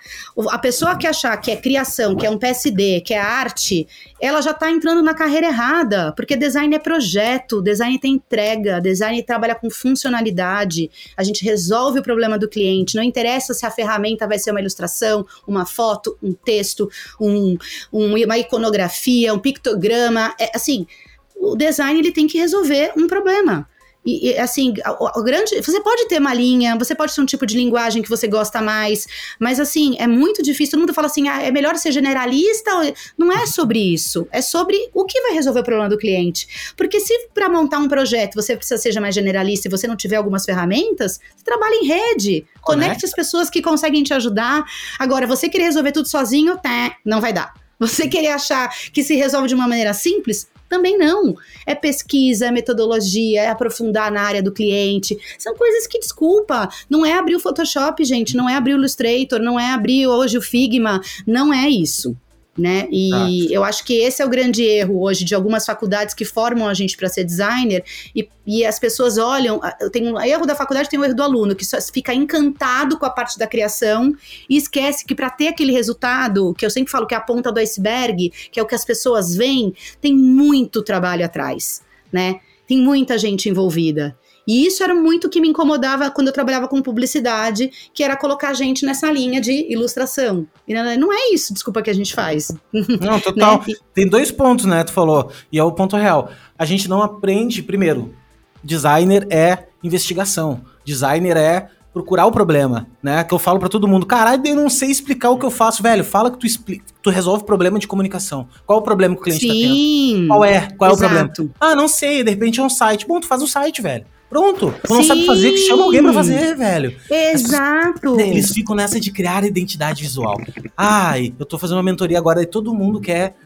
A pessoa que achar que é criação, que é um PSD, que é arte, ela já está entrando na carreira errada, porque design é projeto, design tem entrega, design trabalha com funcionalidade, a gente resolve o problema do cliente, não interessa se a ferramenta vai ser uma ilustração, uma foto, um texto, um, um, uma iconografia, um pictograma, é, assim, o design ele tem que resolver um problema. E, e, assim, o, grande. Você pode ter uma linha, você pode ter um tipo de linguagem que você gosta mais, mas assim, é muito difícil. Todo mundo fala assim: ah, é melhor ser generalista. Não é sobre isso. É sobre o que vai resolver o problema do cliente. Porque se para montar um projeto você precisa ser mais generalista e você não tiver algumas ferramentas, você trabalha em rede. Conecte as pessoas que conseguem te ajudar. Agora, você querer resolver tudo sozinho, tá, não vai dar. Você querer achar que se resolve de uma maneira simples? Também não. É pesquisa, é metodologia, é aprofundar na área do cliente. São coisas que, desculpa, não é abrir o Photoshop, gente, não é abrir o Illustrator, não é abrir hoje o Figma, não é isso né? E ah. eu acho que esse é o grande erro hoje de algumas faculdades que formam a gente para ser designer e, e, as pessoas olham. Tem um erro da faculdade, tem o um erro do aluno que fica encantado com a parte da criação e esquece que para ter aquele resultado, que eu sempre falo que é a ponta do iceberg, que é o que as pessoas veem, tem muito trabalho atrás, né? Tem muita gente envolvida. E isso era muito que me incomodava quando eu trabalhava com publicidade, que era colocar a gente nessa linha de ilustração. E não é isso, desculpa, que a gente faz. <laughs> Não, total. né? Tem dois pontos, né? Tu falou, e é o ponto real. A gente não aprende, primeiro, designer é investigação. Designer é procurar o problema, né? Que eu falo para todo mundo, caralho, eu não sei explicar o que eu faço, velho. Fala que tu explica, tu resolve problema de comunicação. Qual o problema que o cliente Sim, tá tendo? Qual é? Qual é exato. o problema? Ah, não sei, de repente é um site. Bom, tu faz um site, velho. Pronto. Tu não sabe fazer, que chama alguém pra fazer, velho. Exato. Pessoas, eles ficam nessa de criar identidade visual. Ai, eu tô fazendo uma mentoria agora e todo mundo quer.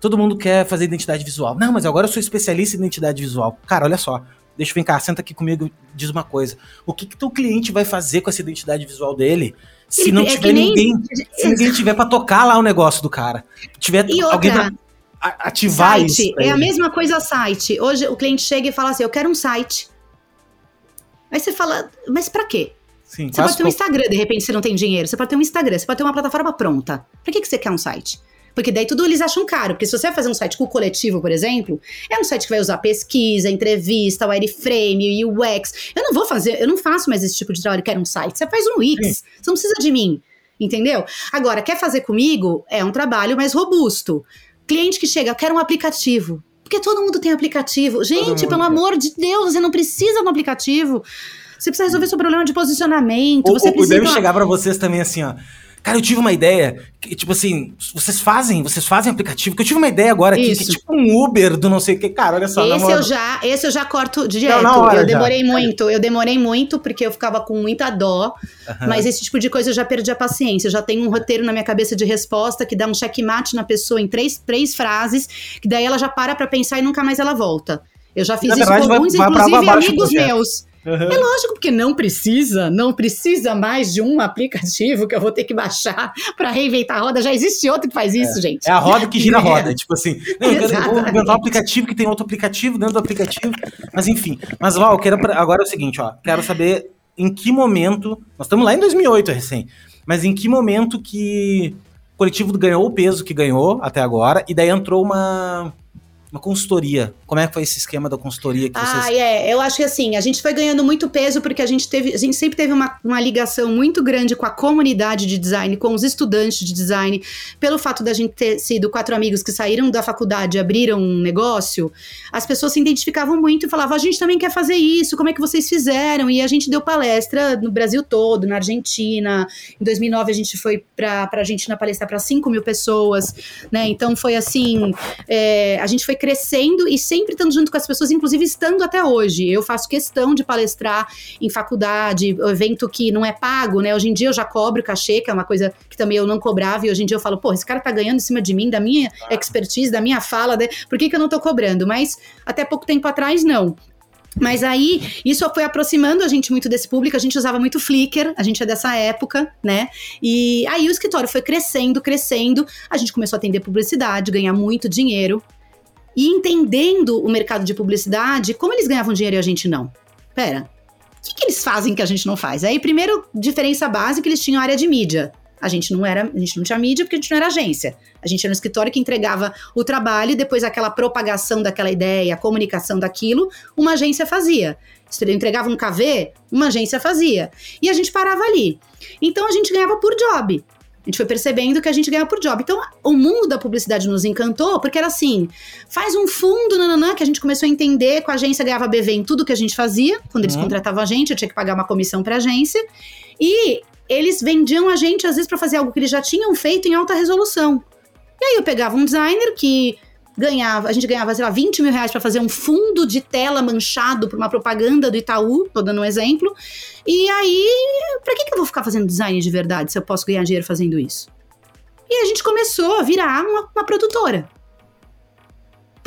Todo mundo quer fazer identidade visual. Não, mas agora eu sou especialista em identidade visual. Cara, olha só. Deixa eu vir cá, senta aqui comigo diz uma coisa. O que que teu cliente vai fazer com essa identidade visual dele se não é tiver ninguém, se ninguém tiver para tocar lá o negócio do cara? Tiver e alguém outra, pra ativar site, isso. É a mesma coisa site. Hoje o cliente chega e fala assim: "Eu quero um site". Aí você fala, mas para quê? Sim, você pode ter um Instagram, de repente você não tem dinheiro. Você pode ter um Instagram, você pode ter uma plataforma pronta. Pra que, que você quer um site? Porque daí tudo eles acham caro. Porque se você vai fazer um site com o coletivo, por exemplo, é um site que vai usar pesquisa, entrevista, wireframe, UX. Eu não vou fazer, eu não faço mais esse tipo de trabalho, quero um site. Você faz um Wix, você não precisa de mim. Entendeu? Agora, quer fazer comigo? É um trabalho mais robusto. Cliente que chega, quer um aplicativo. Porque todo mundo tem aplicativo. Gente, pelo amor de Deus, você não precisa de um aplicativo. Você precisa resolver seu problema de posicionamento. Ou, você precisa. Deve chegar para vocês também assim, ó. Cara, eu tive uma ideia, que, tipo assim, vocês fazem, vocês fazem aplicativo, que eu tive uma ideia agora aqui, que é tipo um Uber do não sei o que, cara, olha só. Esse eu já, esse eu já corto direto. Não, eu demorei já. muito, eu demorei muito porque eu ficava com muita dó, uhum. mas esse tipo de coisa eu já perdi a paciência. Eu já tenho um roteiro na minha cabeça de resposta que dá um checkmate na pessoa em três, três frases, que daí ela já para pra pensar e nunca mais ela volta. Eu já fiz na isso verdade, com alguns, vai, inclusive vai amigos meus. Uhum. É lógico, porque não precisa, não precisa mais de um aplicativo que eu vou ter que baixar <laughs> para reinventar a roda. Já existe outro que faz isso, é. gente. É a roda que gira a roda. É. Tipo assim, <laughs> não, vou inventar um aplicativo que tem outro aplicativo dentro do aplicativo. Mas enfim. Mas, Val, eu quero agora é o seguinte, ó. Quero saber em que momento. Nós estamos lá em 2008 recém. Mas em que momento que o coletivo ganhou o peso que ganhou até agora, e daí entrou uma uma consultoria. Como é que foi esse esquema da consultoria que vocês... Ah, é. Eu acho que assim, a gente foi ganhando muito peso porque a gente teve, a gente sempre teve uma, uma ligação muito grande com a comunidade de design, com os estudantes de design, pelo fato da gente ter sido quatro amigos que saíram da faculdade e abriram um negócio, as pessoas se identificavam muito e falavam: a gente também quer fazer isso, como é que vocês fizeram? E a gente deu palestra no Brasil todo, na Argentina. Em 2009 a gente foi para a Argentina palestrar para 5 mil pessoas, né? Então foi assim, é, a gente foi crescendo e sempre estando junto com as pessoas, inclusive estando até hoje. Eu faço questão de palestrar em faculdade, evento que não é pago, né? Hoje em dia eu já cobro cachê, que é uma coisa que também eu não cobrava, e hoje em dia eu falo, pô, esse cara tá ganhando em cima de mim, da minha expertise, da minha fala, né? por que, que eu não tô cobrando? Mas até pouco tempo atrás, não. Mas aí, isso foi aproximando a gente muito desse público, a gente usava muito Flickr, a gente é dessa época, né? E aí o escritório foi crescendo, crescendo, a gente começou a atender publicidade, ganhar muito dinheiro, e entendendo o mercado de publicidade, como eles ganhavam dinheiro e a gente não? Pera, o que, que eles fazem que a gente não faz? Aí, primeiro, diferença básica, eles tinham área de mídia. A gente não era, a gente não tinha mídia porque a gente não era agência. A gente era um escritório que entregava o trabalho e depois aquela propagação daquela ideia, a comunicação daquilo, uma agência fazia. Entregava um KV, uma agência fazia. E a gente parava ali. Então a gente ganhava por job. A gente foi percebendo que a gente ganhava por job. Então, o mundo da publicidade nos encantou, porque era assim: faz um fundo, nananã, que a gente começou a entender com a agência ganhava BV em tudo que a gente fazia. Quando eles uhum. contratavam a gente, eu tinha que pagar uma comissão para a agência. E eles vendiam a gente, às vezes, para fazer algo que eles já tinham feito em alta resolução. E aí eu pegava um designer que ganhava, a gente ganhava, sei lá, 20 mil reais para fazer um fundo de tela manchado por uma propaganda do Itaú, tô dando um exemplo. E aí, pra que, que eu vou ficar fazendo design de verdade se eu posso ganhar dinheiro fazendo isso? E a gente começou a virar uma, uma produtora.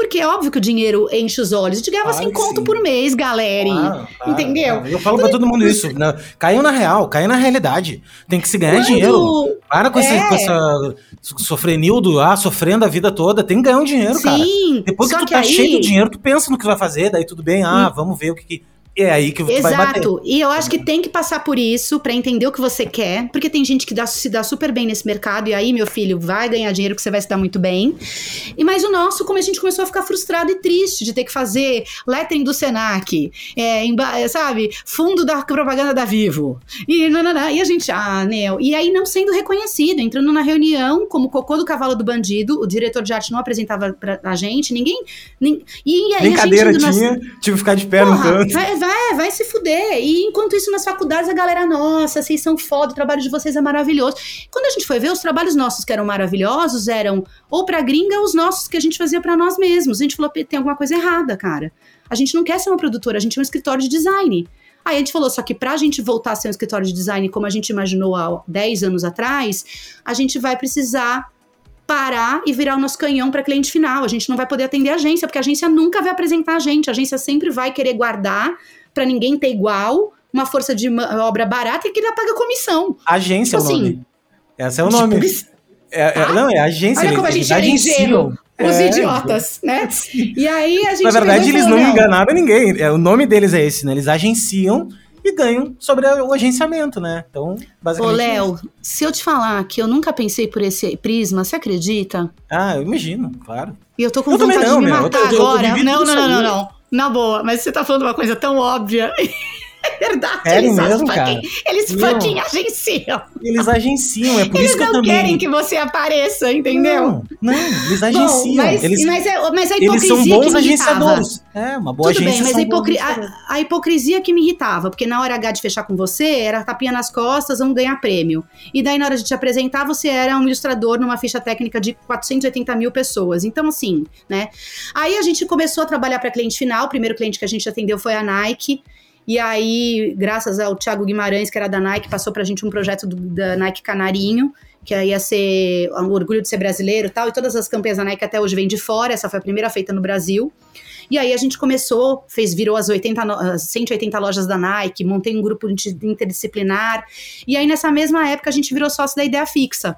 Porque é óbvio que o dinheiro enche os olhos. A gente ganhava claro 100 conto sim. por mês, galera. Claro, claro, entendeu? Eu falo pra todo mundo isso. Né? Caiu na real, caiu na realidade. Tem que se ganhar Quando... dinheiro. Para com, é. esse, com essa sofrenildo lá, sofrendo a vida toda. Tem que ganhar um dinheiro, sim, cara. Depois que tu que tá aí... cheio de dinheiro, tu pensa no que vai fazer, daí tudo bem. Ah, hum. vamos ver o que, que é aí que Exato. vai bater. Exato. E eu acho que tem que passar por isso para entender o que você quer, porque tem gente que dá, se dá super bem nesse mercado e aí, meu filho, vai ganhar dinheiro que você vai se dar muito bem. E mas o nosso, como a gente começou a ficar frustrado e triste de ter que fazer lettering do Senac, é, sabe, fundo da propaganda da Vivo. E nanana, e a gente, ah, Neo, e aí não sendo reconhecido, entrando na reunião como cocô do cavalo do bandido, o diretor de arte não apresentava pra, a gente, ninguém, nem, e aí Nem cadeira tinha, nas... tive que ficar de pé Porra, no canto. Vai, vai, vai se fuder. E enquanto isso, nas faculdades, a galera, nossa, vocês são foda, o trabalho de vocês é maravilhoso. Quando a gente foi ver, os trabalhos nossos que eram maravilhosos eram ou pra gringa ou os nossos que a gente fazia para nós mesmos. A gente falou, tem alguma coisa errada, cara. A gente não quer ser uma produtora, a gente é um escritório de design. Aí a gente falou, só que pra gente voltar a ser um escritório de design como a gente imaginou há 10 anos atrás, a gente vai precisar parar e virar o nosso canhão para cliente final. A gente não vai poder atender a agência, porque a agência nunca vai apresentar a gente. A agência sempre vai querer guardar para ninguém ter igual, uma força de obra barata e que ainda paga comissão. Agência tipo é o assim, nome. Esse é o nome. Tipo, é, é, ah, não, é agência. Olha como a gente era ingênuo. Os é, idiotas, né? <laughs> E aí a gente. Na verdade, eles não, não enganaram ninguém. É, o nome deles é esse, né? Eles agenciam e ganham sobre o agenciamento, né? Então, basicamente. Ô, Léo, se eu te falar que eu nunca pensei por esse prisma, você acredita? Ah, eu imagino, claro. E eu tô com eu vontade não, de me matar eu, agora. Eu, não, não, não, não, não. Na boa, mas você tá falando uma coisa tão óbvia. <laughs> É verdade, eles mesmo, cara. Eles fucking agenciam. Eles agenciam, é por eles isso que eu também... Eles não querem que você apareça, entendeu? Não, não eles agenciam. Bom, mas, eles, mas, é, mas a hipocrisia eles são bons agenciadores. É, uma boa Tudo agência bem, mas a, hipocri a, a, hipocrisia que me irritava, porque na hora H de fechar com você, era tapinha nas costas, vamos ganhar prêmio. E daí na hora de te apresentar, você era um ilustrador numa ficha técnica de 480 mil pessoas. Então, assim, né? Aí a gente começou a trabalhar para cliente final, o primeiro cliente que a gente atendeu foi a Nike, e aí, graças ao Thiago Guimarães, que era da Nike, passou pra gente um projeto do, da Nike Canarinho, que ia ser o orgulho de ser brasileiro e tal, e todas as campanhas da Nike até hoje vêm de fora, essa foi a primeira feita no Brasil. E aí a gente começou, fez, virou as 80, as 180 lojas da Nike, montei um grupo interdisciplinar, e aí nessa mesma época a gente virou sócio da Ideia Fixa,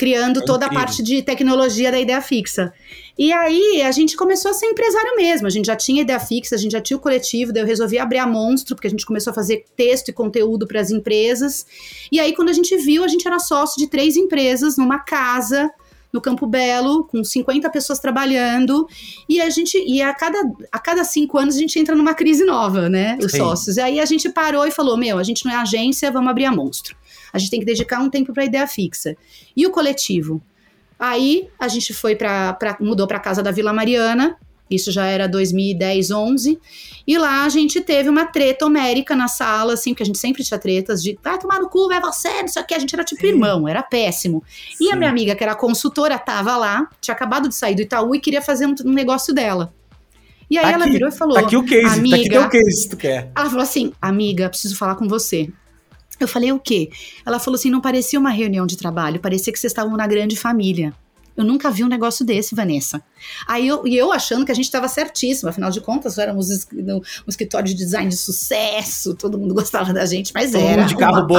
criando é toda a parte de tecnologia da ideia fixa. E aí a gente começou a ser empresário mesmo. A gente já tinha ideia fixa, a gente já tinha o coletivo, daí eu resolvi abrir a Monstro, porque a gente começou a fazer texto e conteúdo para as empresas. E aí, quando a gente viu, a gente era sócio de três empresas numa casa no Campo Belo, com 50 pessoas trabalhando, e a gente, e a cada, a cada cinco anos a gente entra numa crise nova, né? Os Sim. sócios. E aí a gente parou e falou: Meu, a gente não é agência, vamos abrir a monstro. A gente tem que dedicar um tempo para a ideia fixa. E o coletivo? Aí a gente foi para mudou para casa da Vila Mariana. Isso já era 2010, 11. E lá a gente teve uma treta homérica na sala, assim, porque a gente sempre tinha tretas de vai tomar no cu, vai você, não sei o que. A gente era tipo Sim. irmão, era péssimo. Sim. E a minha amiga, que era consultora, tava lá, tinha acabado de sair do Itaú e queria fazer um, um negócio dela. E aí tá ela virou e falou: Tá aqui o case, amiga, tá aqui o case, tu quer. Ela falou assim: amiga, preciso falar com você. Eu falei, o quê? Ela falou assim: não parecia uma reunião de trabalho, parecia que vocês estavam na grande família. Eu nunca vi um negócio desse, Vanessa. Aí eu, e eu achando que a gente estava certíssimo, afinal de contas, éramos um escritório de design de sucesso, todo mundo gostava da gente, mas todo era. de carro bom,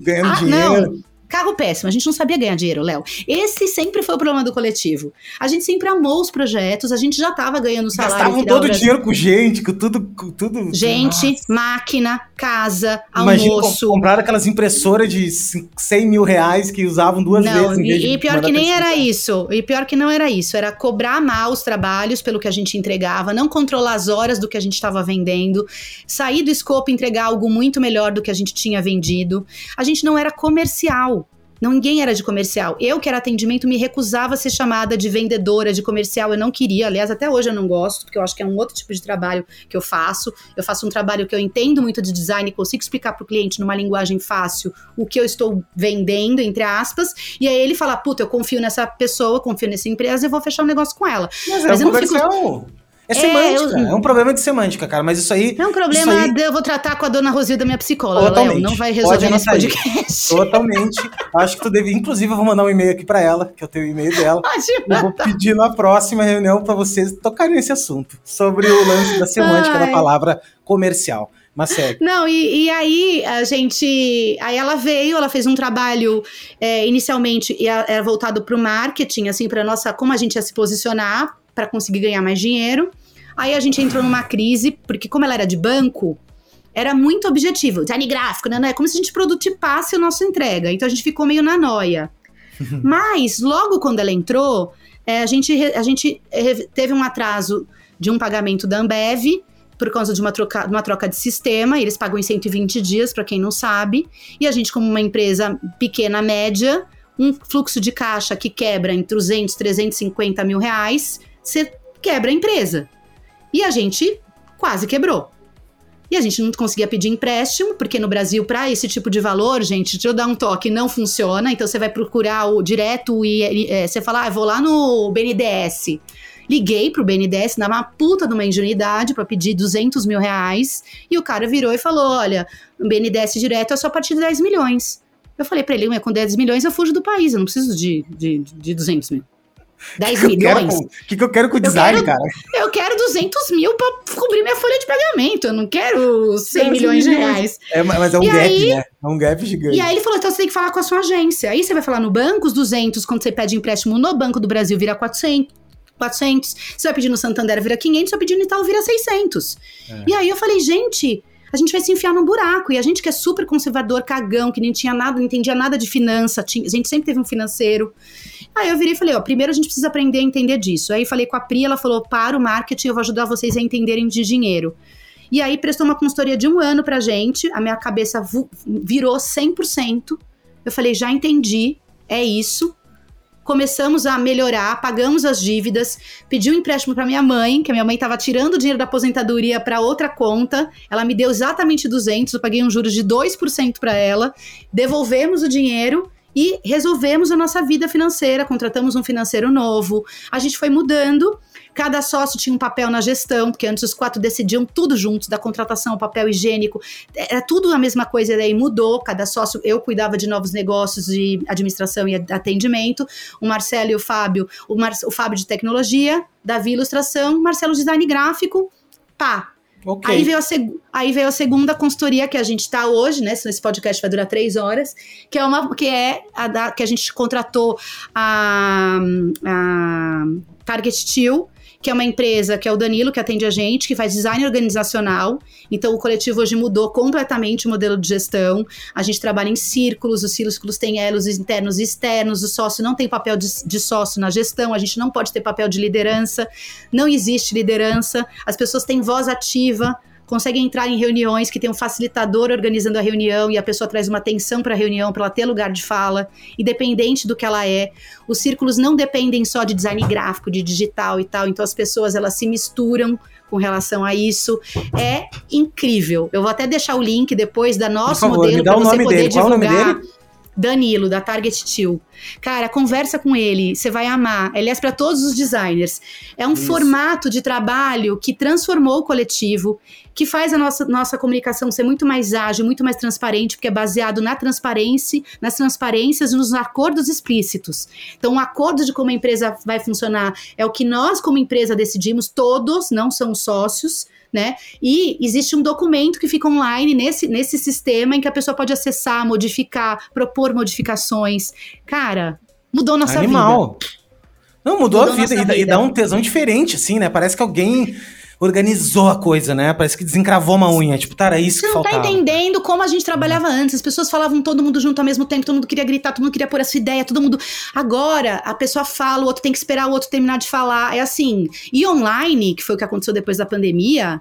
ganhando ah, dinheiro. Não, Carro péssimo, a gente não sabia ganhar dinheiro, Léo. Esse sempre foi o problema do coletivo. A gente sempre amou os projetos, a gente já estava ganhando salário. Gastavam todo o dinheiro com gente, com tudo. Com tudo gente, Nossa. máquina, casa, Imagina, almoço. Compraram aquelas impressoras de 100 mil reais que usavam duas não, vezes. E, e pior que nem era isso. E pior que não era isso. Era cobrar mal os trabalhos pelo que a gente entregava, não controlar as horas do que a gente estava vendendo, sair do escopo e entregar algo muito melhor do que a gente tinha vendido. A gente não era comercial. Não, ninguém era de comercial. Eu, que era atendimento, me recusava a ser chamada de vendedora de comercial. Eu não queria. Aliás, até hoje eu não gosto, porque eu acho que é um outro tipo de trabalho que eu faço. Eu faço um trabalho que eu entendo muito de design, consigo explicar para o cliente numa linguagem fácil o que eu estou vendendo, entre aspas. E aí ele fala: puta, eu confio nessa pessoa, confio nessa empresa, eu vou fechar um negócio com ela. Mas, é Mas é eu comercial. Fico... É, semântica, eu... é um problema de semântica, cara, mas isso aí... É um problema, aí... eu vou tratar com a dona Rosilda, minha psicóloga, Léo, não vai resolver nesse podcast. Totalmente, acho que tu deve, inclusive eu vou mandar um e-mail aqui pra ela, que eu tenho o e-mail dela, <laughs> eu vou pedir na próxima reunião pra vocês tocarem nesse assunto, sobre o lance da semântica Ai. da palavra comercial. Mas segue. Não, e, e, aí a gente. Aí ela veio, ela fez um trabalho é, inicialmente era voltado para o marketing, assim, para nossa. como a gente ia se posicionar para conseguir ganhar mais dinheiro. Aí a gente entrou numa crise, porque como ela era de banco, era muito objetivo. Design gráfico, né? É como se a gente prototipasse a nossa entrega. Então a gente ficou meio na noia. <laughs> Mas, logo quando ela entrou, é, a, gente, a gente teve um atraso de um pagamento da Ambev por causa de uma troca, uma troca de sistema. Eles pagam em 120 dias, para quem não sabe. E a gente, como uma empresa pequena, média, um fluxo de caixa que quebra em 200, 350 mil reais, você quebra a empresa. E a gente quase quebrou. E a gente não conseguia pedir empréstimo, porque no Brasil, para esse tipo de valor, gente, deixa eu dar um toque, não funciona. Então você vai procurar o direto e é, você fala, ah, vou lá no BNDES. Liguei pro BNDES, dá uma puta de uma ingenuidade para pedir 200 mil reais. E o cara virou e falou: olha, o BNDES direto é só a partir de 10 milhões. Eu falei para ele: com 10 milhões eu fujo do país, eu não preciso de, de, de 200 mil. 10 que milhões? O que, que eu quero com o design, eu quero, cara? Eu quero 200 mil pra cobrir minha folha de pagamento. Eu não quero 100 milhões de reais. É, mas é um e gap, aí, né? É um gap gigante. E aí ele falou: então você tem que falar com a sua agência. Aí você vai falar no banco, os 200, quando você pede empréstimo no Banco do Brasil, vira 400. 400. Você vai pedir no Santander, vira 500. Você vai pedir no Itaú, vira 600. É. E aí eu falei, gente, a gente vai se enfiar num buraco. E a gente que é super conservador, cagão, que nem tinha nada, não entendia nada de finança, tinha, a gente sempre teve um financeiro. Aí eu virei e falei, ó, primeiro a gente precisa aprender a entender disso. Aí falei com a Pri, ela falou, para o marketing, eu vou ajudar vocês a entenderem de dinheiro. E aí prestou uma consultoria de um ano pra gente, a minha cabeça virou 100%. Eu falei, já entendi, é isso começamos a melhorar, pagamos as dívidas, pedi um empréstimo para minha mãe, que a minha mãe estava tirando o dinheiro da aposentadoria para outra conta. Ela me deu exatamente 200, eu paguei um juros de 2% para ela. Devolvemos o dinheiro e resolvemos a nossa vida financeira, contratamos um financeiro novo. A gente foi mudando Cada sócio tinha um papel na gestão, porque antes os quatro decidiam tudo juntos, da contratação ao papel higiênico. Era tudo a mesma coisa, daí mudou. Cada sócio, eu cuidava de novos negócios de administração e atendimento. O Marcelo e o Fábio, o, Mar, o Fábio de tecnologia, Davi ilustração, Marcelo design gráfico. Pá, Okay. Aí, veio a aí veio a segunda consultoria que a gente está hoje, né? Esse podcast vai durar três horas, que é uma que é a da, que a gente contratou a, a Target Steel, que é uma empresa que é o Danilo, que atende a gente, que faz design organizacional. Então, o coletivo hoje mudou completamente o modelo de gestão. A gente trabalha em círculos, os círculos têm elos internos e externos, o sócio não tem papel de, de sócio na gestão, a gente não pode ter papel de liderança, não existe liderança, as pessoas têm voz ativa, consegue entrar em reuniões que tem um facilitador organizando a reunião e a pessoa traz uma atenção para a reunião para ela ter lugar de fala, independente do que ela é. Os círculos não dependem só de design gráfico, de digital e tal, então as pessoas elas se misturam com relação a isso. É incrível. Eu vou até deixar o link depois da nosso favor, modelo para você poder dele. divulgar. Danilo, da Target Till. Cara, conversa com ele, você vai amar. Aliás, para todos os designers. É um Isso. formato de trabalho que transformou o coletivo, que faz a nossa, nossa comunicação ser muito mais ágil, muito mais transparente, porque é baseado na transparência, nas transparências e nos acordos explícitos. Então, o acordo de como a empresa vai funcionar é o que nós, como empresa, decidimos, todos, não são sócios né? E existe um documento que fica online nesse, nesse sistema em que a pessoa pode acessar, modificar, propor modificações. Cara, mudou nossa Animal. vida. Não, mudou, mudou a vida e, vida e dá um tesão diferente, assim, né? Parece que alguém organizou a coisa, né? Parece que desencravou uma unha. Tipo, tá, era isso Você que faltava. Você não tá entendendo como a gente trabalhava antes. As pessoas falavam todo mundo junto ao mesmo tempo, todo mundo queria gritar, todo mundo queria pôr a sua ideia, todo mundo. Agora, a pessoa fala, o outro tem que esperar o outro terminar de falar. É assim. E online, que foi o que aconteceu depois da pandemia,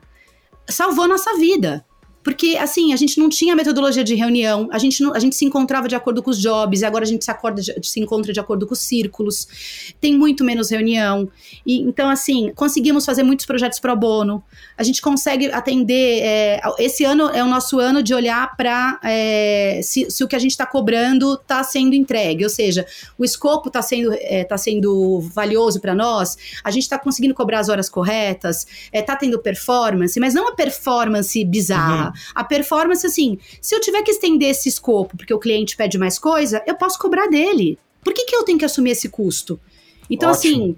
salvou a nossa vida. Porque, assim, a gente não tinha metodologia de reunião, a gente, não, a gente se encontrava de acordo com os jobs, agora a gente se, acorda se encontra de acordo com os círculos, tem muito menos reunião. E, então, assim, conseguimos fazer muitos projetos pro bono, a gente consegue atender. É, esse ano é o nosso ano de olhar para é, se, se, o que a gente está cobrando está sendo entregue, ou seja, o escopo está sendo, é, tá sendo valioso para nós, a gente está conseguindo cobrar as horas corretas, está é, tendo performance, mas não a performance bizarra. Uhum. A performance, assim, se eu tiver que estender esse escopo porque o cliente pede mais coisa, eu posso cobrar dele. Por que, que eu tenho que assumir esse custo? Então, Ótimo. assim,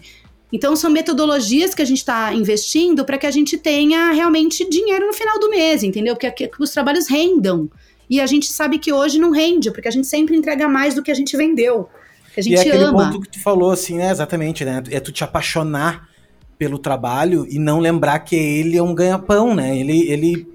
então, são metodologias que a gente está investindo para que a gente tenha realmente dinheiro no final do mês, entendeu? Que, que, que, os trabalhos rendam. E a gente sabe que hoje não rende, porque a gente sempre entrega mais do que a gente vendeu. Que a gente e é aquele ama. ponto que tu falou, assim, né? Exatamente, né? É tu te apaixonar pelo trabalho e não lembrar que ele é um ganha-pão, né? Ele, ele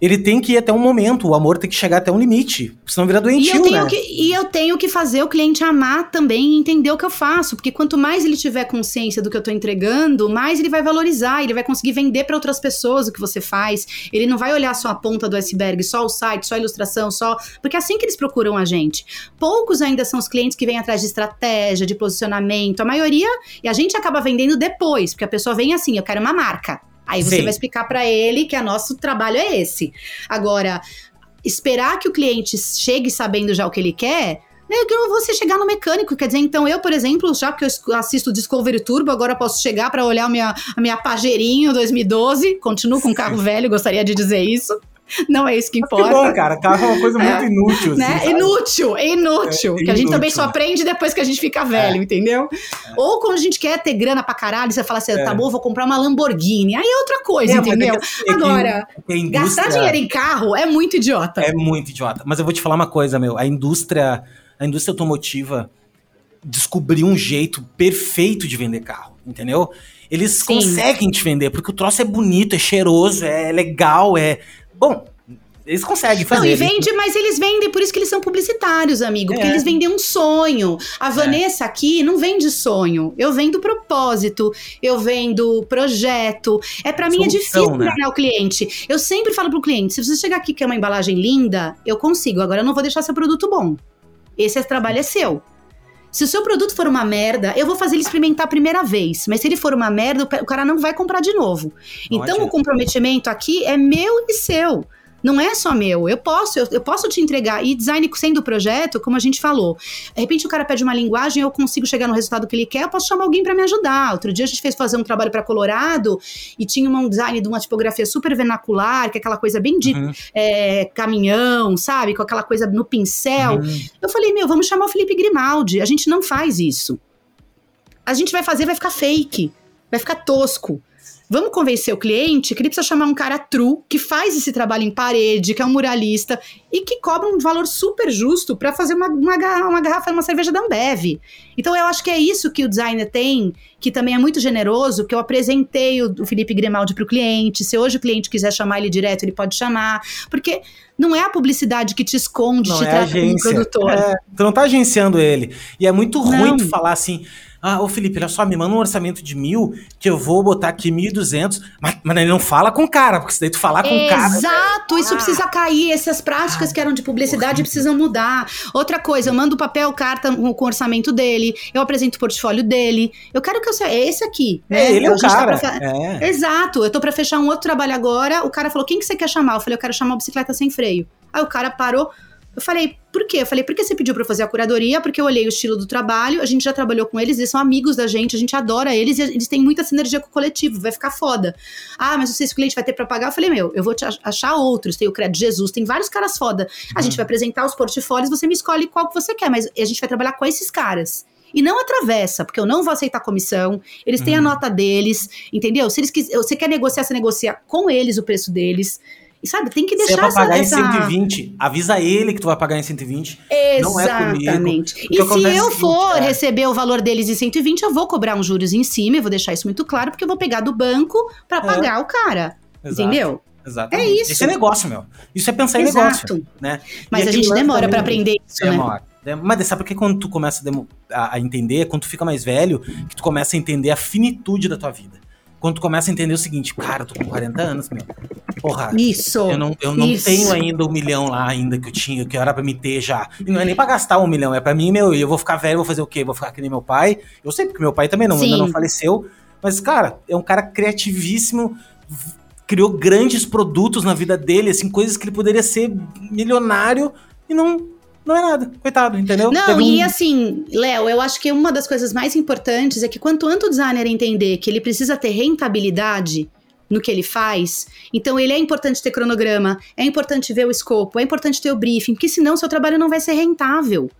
ele tem que ir até um momento, o amor tem que chegar até um limite, senão vira doentio, e eu tenho né? Que, e eu tenho que fazer o cliente amar também e entender o que eu faço, porque quanto mais ele tiver consciência do que eu tô entregando, mais ele vai valorizar, ele vai conseguir vender para outras pessoas o que você faz, ele não vai olhar só a ponta do iceberg, só o site, só a ilustração, só... Porque é assim que eles procuram a gente. Poucos ainda são os clientes que vêm atrás de estratégia, de posicionamento, a maioria, e a gente acaba vendendo depois, porque a pessoa vem assim, eu quero uma marca. Aí você Sim. vai explicar para ele que o nosso trabalho é esse. Agora, esperar que o cliente chegue sabendo já o que ele quer, né, que você chegar no mecânico, quer dizer, então eu, por exemplo, já que eu assisto Discovery Turbo, agora posso chegar para olhar a minha, a minha Pajeirinho 2012, continuo com um carro velho, gostaria de dizer isso. Não é isso que importa. Que bom, cara. Carro é uma coisa muito é, inútil. Assim, né? Inútil, é inútil. É, que a gente também só aprende depois que a gente fica velho, é. entendeu? É. Ou quando a gente quer ter grana pra caralho, você fala assim, tá é. bom, vou comprar uma Lamborghini. Aí é outra coisa, entendeu? Agora, indústria... gastar dinheiro em carro é muito idiota. É muito idiota. Mas eu vou te falar uma coisa, meu. A indústria, a indústria automotiva descobriu um jeito perfeito de vender carro, entendeu? Eles Sim. conseguem te vender, porque o troço é bonito, é cheiroso, é legal, é Bom, eles conseguem fazer. Não, e vende, mas eles vendem, por isso que eles são publicitários, amigo. Porque é. eles vendem um sonho. A é. Vanessa é. aqui não vende sonho. Eu vendo propósito, eu vendo projeto. É para mim é difícil né? enganar o cliente. Eu sempre falo pro cliente: se você chegar aqui que é uma embalagem linda, eu consigo. Agora eu não vou deixar seu produto bom. Esse trabalho é seu. Se o seu produto for uma merda, eu vou fazer ele experimentar a primeira vez. Mas se ele for uma merda, o cara não vai comprar de novo. Não então, adianta. o comprometimento aqui é meu e seu não é só meu. Eu posso, eu, eu, posso te entregar. E design sendo projeto, como a gente falou. De repente o cara pede uma linguagem, eu consigo chegar no resultado que ele quer, eu posso chamar alguém para me ajudar. Outro dia a gente fez fazer um trabalho para Colorado e tinha um design de uma tipografia super vernacular, que é aquela coisa bem de uhum. é, caminhão, sabe? Com aquela coisa no pincel. Uhum. Eu falei, meu, vamos chamar o Felipe Grimaldi. A gente não faz isso. A gente vai fazer, vai ficar fake. Vai ficar tosco. Vamos convencer o cliente que ele precisa chamar um cara true, que faz esse trabalho em parede, que é um muralista e que cobra um valor super justo para fazer uma, uma, uma garrafa, uma cerveja da Ambev. Então eu acho que é isso que o designer tem, que também é muito generoso, que eu apresentei o, o Felipe Grimaldi para o cliente. Se hoje o cliente quiser chamar ele direto, ele pode chamar. Porque não é a publicidade que te esconde, não te é trata como produtor. É, tu não tá agenciando ele. E é muito ruim não. tu falar assim, ah, ô Felipe, olha só, me manda um orçamento de mil que eu vou botar aqui mil e duzentos. Mas, mas ele não fala com o cara, porque se daí tu falar com o cara... Exato, isso ah. precisa cair. Essas práticas ah, que eram de publicidade precisam mudar. Outra coisa, eu mando papel, carta com o orçamento dele, eu apresento o portfólio dele. Eu quero que eu... É esse aqui. É, né? ele é o cara. Tá é. Exato, eu tô pra fechar um outro trabalho agora, o cara falou, quem que você quer chamar? Eu falei, eu quero chamar a bicicleta sem freio. Aí o cara parou, eu falei, por quê? Eu falei, por que você pediu pra eu fazer a curadoria? Porque eu olhei o estilo do trabalho, a gente já trabalhou com eles, eles são amigos da gente, a gente adora eles e eles têm muita sinergia com o coletivo, vai ficar foda. Ah, mas não sei se o cliente vai ter pra pagar. Eu falei, meu, eu vou te achar outros. Tem o Crédito Jesus, tem vários caras foda. A gente uhum. vai apresentar os portfólios, você me escolhe qual que você quer, mas a gente vai trabalhar com esses caras. E não atravessa, porque eu não vou aceitar comissão. Eles têm a uhum. nota deles, entendeu? Se eles quis, você quer negociar, você negocia com eles o preço deles. E sabe, tem que deixar Se é pra pagar essa, em 120, avisa ele que tu vai pagar em 120. Exatamente. Não é comigo. E se eu for é. receber o valor deles em 120, eu vou cobrar uns juros em cima, eu vou deixar isso muito claro, porque eu vou pegar do banco para é. pagar o cara. Exato. Entendeu? Exatamente. É isso. Isso é negócio, meu. Isso é pensar Exato. em negócio, né? Mas a gente demora para aprender isso, né? demora. né? Mas sabe por que quando tu começa a entender, quando tu fica mais velho, que tu começa a entender a finitude da tua vida. Quando tu começa a entender o seguinte, cara, eu tô com 40 anos, meu. Porra, isso. Eu não, eu não isso. tenho ainda o um milhão lá ainda que eu tinha, que era pra me ter já. E não é nem pra gastar um milhão, é pra mim, meu, eu vou ficar velho, vou fazer o quê? Vou ficar que nem meu pai. Eu sei porque meu pai também não, ainda não faleceu. Mas, cara, é um cara criativíssimo, criou grandes produtos na vida dele, assim, coisas que ele poderia ser milionário e não não é nada, coitado, entendeu? Não, um... e assim, Léo, eu acho que uma das coisas mais importantes é que quanto antes o designer entender que ele precisa ter rentabilidade no que ele faz, então ele é importante ter cronograma, é importante ver o escopo, é importante ter o briefing, porque senão seu trabalho não vai ser rentável.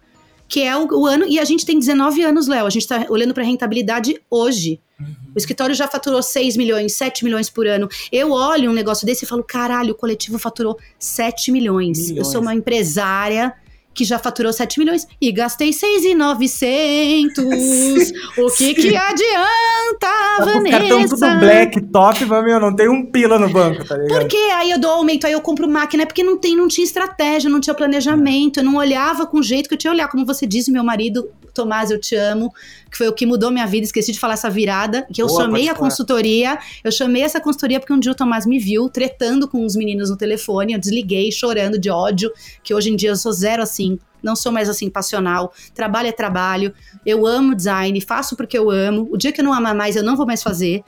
Que é o, o ano, e a gente tem 19 anos, Léo, a gente tá olhando para rentabilidade hoje. Uhum. O escritório já faturou 6 milhões, 7 milhões por ano. Eu olho um negócio desse e falo: caralho, o coletivo faturou 7 milhões. milhões. Eu sou uma empresária que já faturou 7 milhões e gastei 6,900. <laughs> o que que adianta, tá Vanessa? Os caras tudo black, top, mas, meu, não tem um pila no banco, tá ligado? Por que aí eu dou aumento, aí eu compro máquina? É porque não, tem, não tinha estratégia, não tinha planejamento, eu não olhava com o jeito que eu tinha que olhar. Como você disse, meu marido, Tomás, eu te amo, que foi o que mudou minha vida, esqueci de falar essa virada, que eu Boa, chamei a consultoria, eu chamei essa consultoria porque um dia o Tomás me viu tretando com os meninos no telefone, eu desliguei, chorando de ódio, que hoje em dia eu sou zero assim, não sou mais assim passional. Trabalho é trabalho. Eu amo design, faço porque eu amo. O dia que eu não amar mais, eu não vou mais fazer.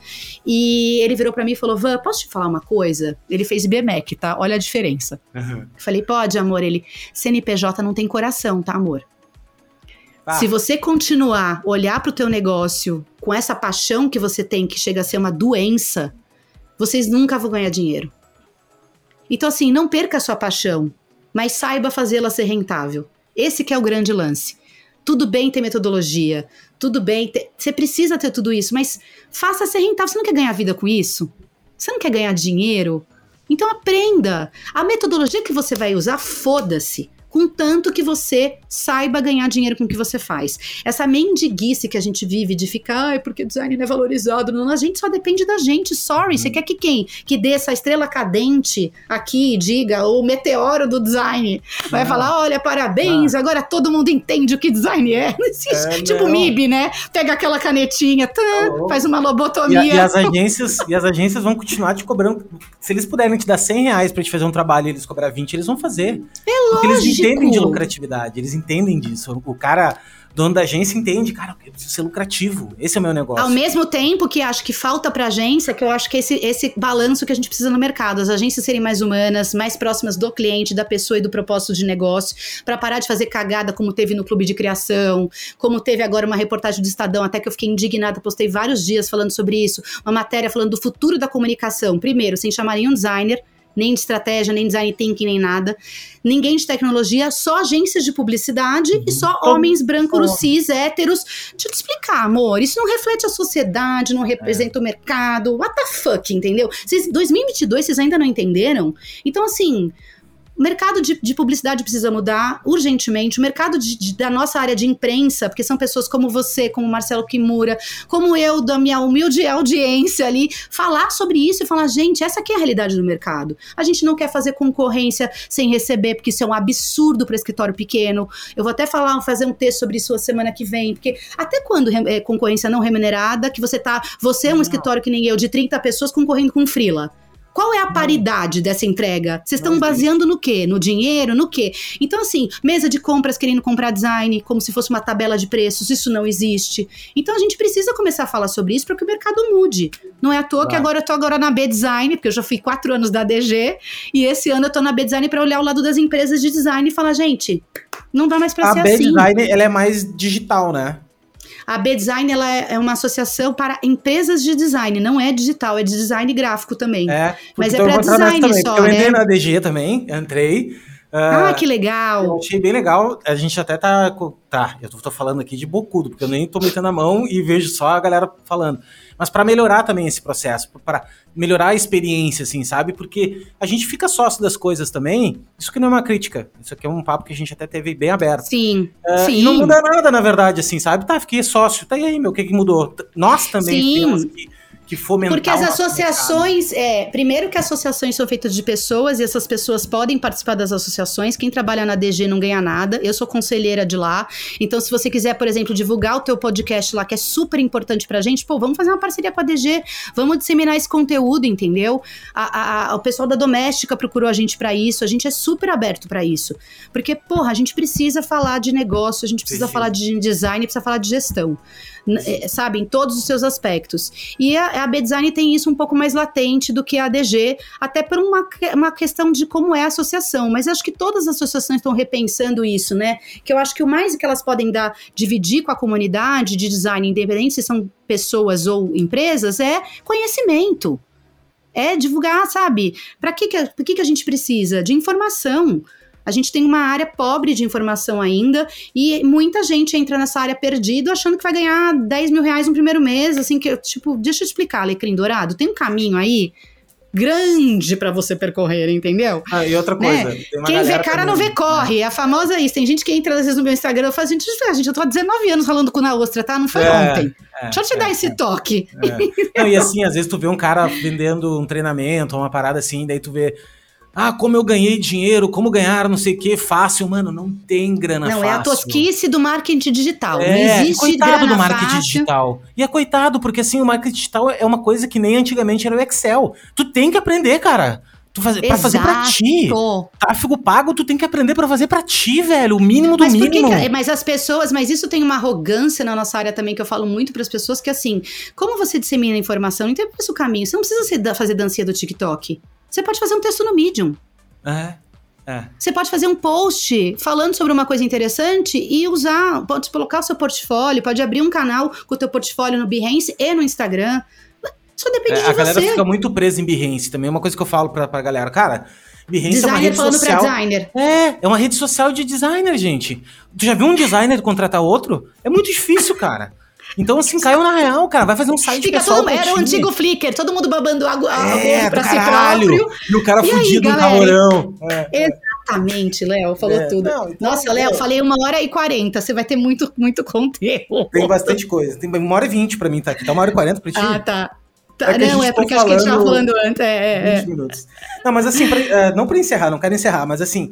E ele virou para mim e falou: Van, posso te falar uma coisa? Ele fez BMEC, tá? Olha a diferença. Uhum. Falei: pode, amor. Ele, CNPJ não tem coração, tá, amor? Ah. Se você continuar olhar para o teu negócio com essa paixão que você tem, que chega a ser uma doença, vocês nunca vão ganhar dinheiro. Então, assim, não perca a sua paixão, mas saiba fazê-la ser rentável. Esse que é o grande lance. Tudo bem ter metodologia, tudo bem, ter, você precisa ter tudo isso, mas faça ser rentável. Você não quer ganhar vida com isso? Você não quer ganhar dinheiro? Então aprenda. A metodologia que você vai usar, foda-se contanto que você saiba ganhar dinheiro com o que você faz. Essa mendiguice que a gente vive de ficar, ai, porque design não é valorizado, não, a gente só depende da gente, sorry. Uhum. Você quer que quem? Que dê essa estrela cadente aqui, diga, o meteoro do design, vai falar, olha, parabéns, ah. agora todo mundo entende o que design é. <laughs> é tipo não. MIB, né? Pega aquela canetinha, tá, oh. faz uma lobotomia. E, e, as agências, e as agências vão continuar te cobrando, se eles puderem te dar 100 reais pra te fazer um trabalho e eles cobrar 20, eles vão fazer. É lógico entendem de lucratividade, eles entendem disso. O cara dono da agência entende, cara, eu preciso ser lucrativo. Esse é o meu negócio. Ao mesmo tempo que acho que falta pra agência, que eu acho que esse, esse balanço que a gente precisa no mercado, as agências serem mais humanas, mais próximas do cliente, da pessoa e do propósito de negócio, para parar de fazer cagada como teve no clube de criação, como teve agora uma reportagem do Estadão, até que eu fiquei indignada, postei vários dias falando sobre isso, uma matéria falando do futuro da comunicação. Primeiro, sem chamar nenhum designer, nem de estratégia, nem design thinking, nem nada. Ninguém de tecnologia, só agências de publicidade uhum. e só homens brancos, cis, héteros. Deixa eu te explicar, amor. Isso não reflete a sociedade, não representa é. o mercado. What the fuck, entendeu? Vocês, 2022, vocês ainda não entenderam? Então, assim, o mercado de, de, publicidade precisa mudar urgentemente. O mercado de, de, da nossa área de imprensa, porque são pessoas como você, como Marcelo Kimura, como eu, da minha humilde audiência ali, falar sobre isso e falar, gente, essa aqui é a realidade do mercado. A gente não quer fazer concorrência sem receber, porque isso é um absurdo para escritório pequeno. Eu vou até falar, fazer um texto sobre isso a semana que vem, porque até quando é concorrência não remunerada, que você tá, você é um não. escritório que nem eu, de 30 pessoas concorrendo com frila. Qual é a paridade dessa entrega? Vocês estão baseando no quê? No dinheiro? No quê? Então, assim, mesa de compras querendo comprar design como se fosse uma tabela de preços, isso não existe. Então, a gente precisa começar a falar sobre isso para que o mercado mude. Não é à toa que agora eu tô agora na B Design, porque eu já fui quatro anos da DG, e esse ano eu tô na B Design para olhar o lado das empresas de design e falar, gente, não dá mais para ser assim. A B Design, ela é mais digital, né? A B-Design ela é, é uma associação para empresas de design, não é digital, é de design gráfico também. É, Mas é para design também, só, Eu né? entrei na DG também, entrei. Uh, ah, que legal! Eu achei bem legal. A gente até tá. Tá, eu tô falando aqui de bocudo, porque eu nem tô metendo a mão e vejo só a galera falando mas para melhorar também esse processo, para melhorar a experiência, assim, sabe? Porque a gente fica sócio das coisas também. Isso que não é uma crítica. Isso aqui é um papo que a gente até teve bem aberto. Sim. Uh, sim. E não muda nada, na verdade, assim, sabe? Tá, fiquei sócio. Tá aí, meu, o que, que mudou? Nós também sim. temos que que fomentar Porque as associações, é, primeiro que associações são feitas de pessoas e essas pessoas podem participar das associações. Quem trabalha na DG não ganha nada. Eu sou conselheira de lá. Então, se você quiser, por exemplo, divulgar o teu podcast lá, que é super importante pra gente, pô, vamos fazer uma parceria com a DG, vamos disseminar esse conteúdo, entendeu? A, a, o pessoal da doméstica procurou a gente para isso, a gente é super aberto para isso. Porque, porra, a gente precisa falar de negócio, a gente precisa Sim. falar de design, precisa falar de gestão. É, sabe, em todos os seus aspectos. E a, a B-Design tem isso um pouco mais latente do que a ADG, até por uma, uma questão de como é a associação. Mas acho que todas as associações estão repensando isso, né? Que eu acho que o mais que elas podem dar, dividir com a comunidade de design, independente se são pessoas ou empresas, é conhecimento. É divulgar, sabe? Para que, que, que, que a gente precisa? De informação. A gente tem uma área pobre de informação ainda e muita gente entra nessa área perdido achando que vai ganhar 10 mil reais no primeiro mês, assim, que, tipo, deixa eu explicar, Alecrim Dourado, tem um caminho aí grande para você percorrer, entendeu? Ah, e outra coisa. Né? Quem vê cara não vê corre. É a famosa isso. Tem gente que entra às vezes no meu Instagram e fala, gente, gente, eu tô há 19 anos falando com na ostra, tá? Não foi é, ontem. É, Deixa eu te é, dar esse é. toque. É. Não, e assim, às vezes tu vê um cara vendendo um treinamento, uma parada assim, daí tu vê ah, como eu ganhei dinheiro, como ganhar, não sei o que, fácil. Mano, não tem grana não, fácil. Não, é a tosquice do marketing digital. É, não existe coitado do marketing fácil. digital. E é coitado, porque assim, o marketing digital é uma coisa que nem antigamente era o Excel. Tu tem que aprender, cara. Tu faz, pra fazer pra ti. Tráfego pago, tu tem que aprender para fazer pra ti, velho. O mínimo do mas mínimo. Que, mas as pessoas, mas isso tem uma arrogância na nossa área também, que eu falo muito para as pessoas, que assim, como você dissemina a informação, não tem o caminho. Você não precisa fazer dancinha do TikTok. Você pode fazer um texto no Medium. É. É. Você pode fazer um post falando sobre uma coisa interessante e usar, pode colocar o seu portfólio, pode abrir um canal com o teu portfólio no Behance e no Instagram. Só depende é, de você. A galera fica muito presa em Behance também. É uma coisa que eu falo pra, pra galera. Cara, Behance designer é uma rede social. Pra designer. É, é uma rede social de designer, gente. Tu já viu um designer contratar outro? É muito difícil, cara. Então, assim, caiu na real, cara. Vai fazer um site Fica pessoal todo, Era o antigo Flickr, todo mundo babando água, é, pra si próprio. E o cara e fudido aí, no calorão. É. Exatamente, Léo, falou é. tudo. Não, então, Nossa, Léo, falei uma hora e quarenta. Você vai ter muito, muito conteúdo. Tem bastante coisa. Tem uma hora e vinte pra mim, tá aqui. Tá uma hora e quarenta pra ti. Ah, tá. Tá, é não, é porque acho que a gente tava falando antes. É, é, 20 minutos. Não, mas assim, pra, uh, não pra encerrar, não quero encerrar, mas assim,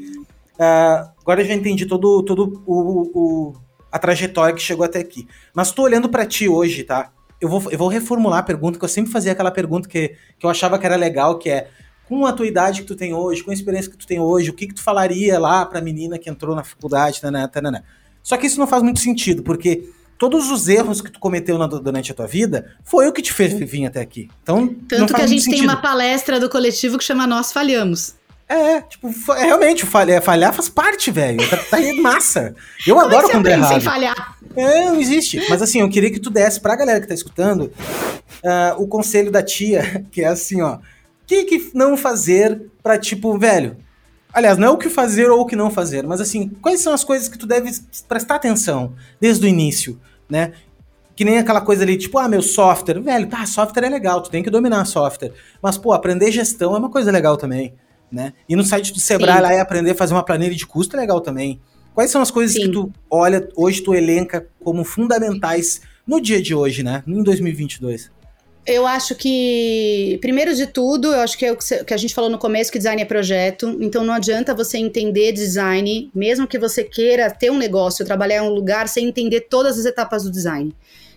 uh, agora eu já entendi todo, todo o, o, a trajetória que chegou até aqui. Mas tô olhando para ti hoje, tá? Eu vou, eu vou reformular a pergunta, que eu sempre fazia aquela pergunta que, que eu achava que era legal, que é com a tua idade que tu tem hoje, com a experiência que tu tem hoje, o que que tu falaria lá pra menina que entrou na faculdade, tanana, tanana. Só que isso não faz muito sentido, porque todos os erros que tu cometeu na, durante a tua vida foi o que te fez vir até aqui. Então, Tanto que a gente tem uma palestra do coletivo que chama Nós Falhamos. É, tipo, é, realmente, falhar, falhar faz parte, velho. Tá, tá massa. Eu Como adoro é quando é errado. Sem falhar? É, não existe. Mas assim, eu queria que tu desse pra galera que tá escutando uh, o conselho da tia, <laughs> que é assim, ó. O que, que não fazer pra, tipo, velho. Aliás, não é o que fazer ou o que não fazer, mas assim, quais são as coisas que tu deve prestar atenção desde o início, né? Que nem aquela coisa ali, tipo, ah, meu software. Velho, tá, software é legal, tu tem que dominar software. Mas, pô, aprender gestão é uma coisa legal também né? E no site do Sebrae Sim. lá e aprender a fazer uma planilha de custo é legal também. Quais são as coisas Sim. que tu olha, hoje tu elenca como fundamentais no dia de hoje, né? Em 2022? Eu acho que, primeiro de tudo, eu acho que é o que a gente falou no começo, que design é projeto. Então não adianta você entender design, mesmo que você queira ter um negócio, trabalhar em um lugar, sem entender todas as etapas do design.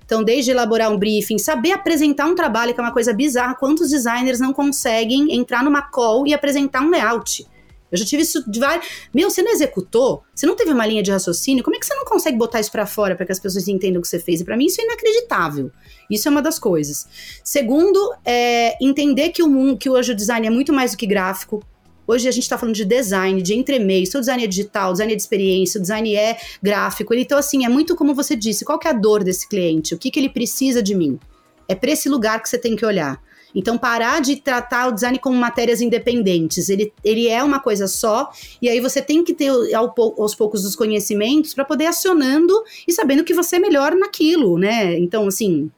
Então, desde elaborar um briefing, saber apresentar um trabalho, que é uma coisa bizarra, quantos designers não conseguem entrar numa call e apresentar um layout? Eu já tive isso de vários. Meu, você não executou? Você não teve uma linha de raciocínio? Como é que você não consegue botar isso para fora para que as pessoas entendam o que você fez? E para mim isso é inacreditável. Isso é uma das coisas. Segundo, é entender que o mundo, que hoje o design é muito mais do que gráfico. Hoje a gente está falando de design, de entremeio, o design é digital, design é de experiência, o design é gráfico. Então, assim, é muito como você disse, qual que é a dor desse cliente? O que, que ele precisa de mim? É para esse lugar que você tem que olhar. Então, parar de tratar o design como matérias independentes. Ele, ele é uma coisa só, e aí você tem que ter ao, aos poucos os conhecimentos para poder acionando e sabendo que você é melhor naquilo, né? Então, assim,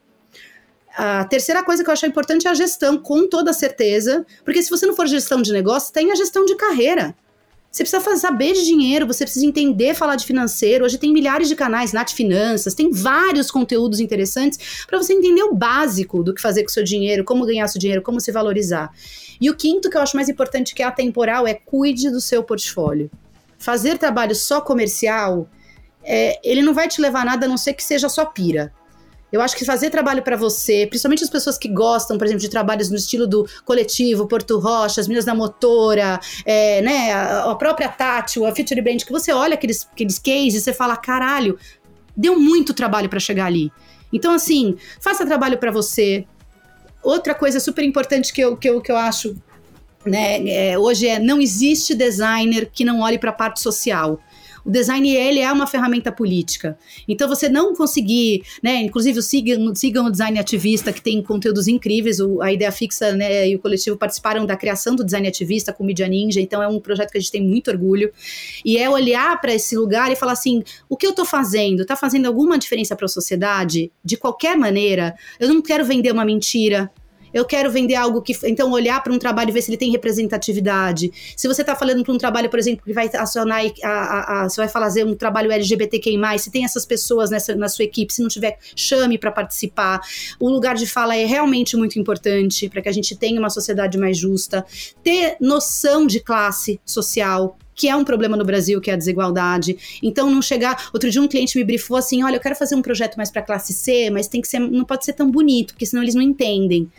a terceira coisa que eu acho importante é a gestão, com toda certeza, porque se você não for gestão de negócio, tem a gestão de carreira. Você precisa saber de dinheiro, você precisa entender falar de financeiro. Hoje tem milhares de canais, Nath Finanças, tem vários conteúdos interessantes para você entender o básico do que fazer com seu dinheiro, como ganhar seu dinheiro, como se valorizar. E o quinto que eu acho mais importante que é atemporal é cuide do seu portfólio. Fazer trabalho só comercial, é, ele não vai te levar a nada a não ser que seja só pira. Eu acho que fazer trabalho para você, principalmente as pessoas que gostam, por exemplo, de trabalhos no estilo do coletivo, Porto Rocha, as Minas da Motora, é, né, a, própria Tati, a Future Band, que você olha aqueles, aqueles cases e você fala, caralho, deu muito trabalho para chegar ali. Então, assim, faça trabalho para você. Outra coisa super importante que eu, que eu, que eu acho né, é, hoje é não existe designer que não olhe para a parte social o design ele é uma ferramenta política. Então você não conseguir, né, inclusive sigam, sigam o design ativista que tem conteúdos incríveis, o, a ideia fixa, né, e o coletivo participaram da criação do design ativista com o Media Ninja, então é um projeto que a gente tem muito orgulho. E é olhar para esse lugar e falar assim, o que eu estou fazendo? Está fazendo alguma diferença para a sociedade? De qualquer maneira, eu não quero vender uma mentira, eu quero vender algo que. Então, olhar para um trabalho e ver se ele tem representatividade. Se você está falando para um trabalho, por exemplo, que vai acionar. A, a, a, você vai fazer um trabalho LGBTQI, se tem essas pessoas nessa, na sua equipe, se não tiver, chame para participar. O lugar de fala é realmente muito importante para que a gente tenha uma sociedade mais justa. Ter noção de classe social, que é um problema no Brasil, que é a desigualdade. Então, não chegar. Outro dia, um cliente me brifou assim: olha, eu quero fazer um projeto mais para classe C, mas tem que ser, não pode ser tão bonito, porque senão eles não entendem.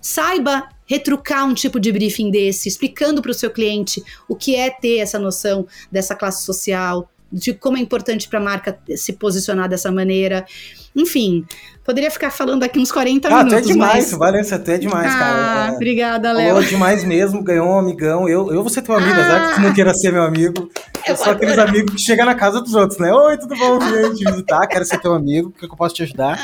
Saiba retrucar um tipo de briefing desse, explicando para o seu cliente o que é ter essa noção dessa classe social, de como é importante para a marca se posicionar dessa maneira. Enfim, poderia ficar falando aqui uns 40 ah, minutos. Ah, até demais, mas... Valência, até demais, ah, cara. É, obrigada, Léo. Falou demais mesmo, ganhou um amigão. Eu, eu vou ser teu amigo, ah, apesar que tu não queira ser meu amigo. Eu sou aqueles amigos que chegam na casa dos outros, né? Oi, tudo bom? Vim te visitar, quero ser teu amigo, o que eu posso te ajudar?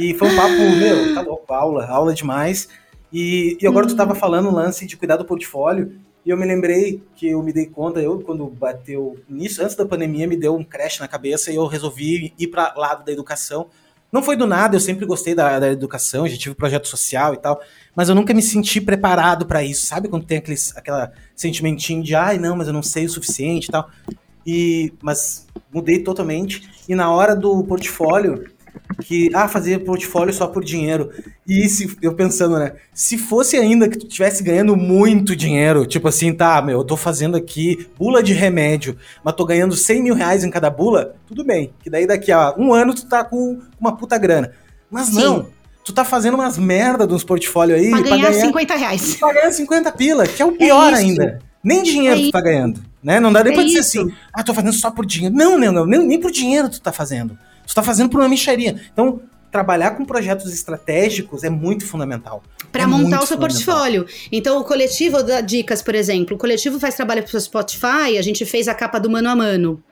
E foi um papo, meu, tá louco, aula, aula demais. E, e agora tu estava falando o lance de cuidar do portfólio, e eu me lembrei que eu me dei conta, eu quando bateu nisso, antes da pandemia, me deu um crash na cabeça e eu resolvi ir para lado da educação. Não foi do nada, eu sempre gostei da, da educação, já tive projeto social e tal, mas eu nunca me senti preparado para isso, sabe? Quando tem aquele aquela sentimentinho de, ai, não, mas eu não sei o suficiente e tal. E, mas mudei totalmente. E na hora do portfólio, que ah, fazer portfólio só por dinheiro. E se eu pensando, né? Se fosse ainda que tu estivesse ganhando muito dinheiro, tipo assim, tá, meu, eu tô fazendo aqui bula de remédio, mas tô ganhando 100 mil reais em cada bula, tudo bem. Que daí daqui a um ano tu tá com uma puta grana. Mas Sim. não. Tu tá fazendo umas merda nos portfólios aí. Pra ganhar, pra ganhar 50 reais. Pra ganhar 50 pila, que é o pior é ainda. Nem dinheiro é tu tá ganhando. Né? Não dá nem é pra dizer isso. assim, ah, tô fazendo só por dinheiro. Não, não, não, nem, nem por dinheiro tu tá fazendo. Você está fazendo por uma micharia. Então, trabalhar com projetos estratégicos é muito fundamental. Para é montar o seu portfólio. Então, o coletivo dá dicas, por exemplo. O coletivo faz trabalho para o Spotify, a gente fez a capa do mano a mano.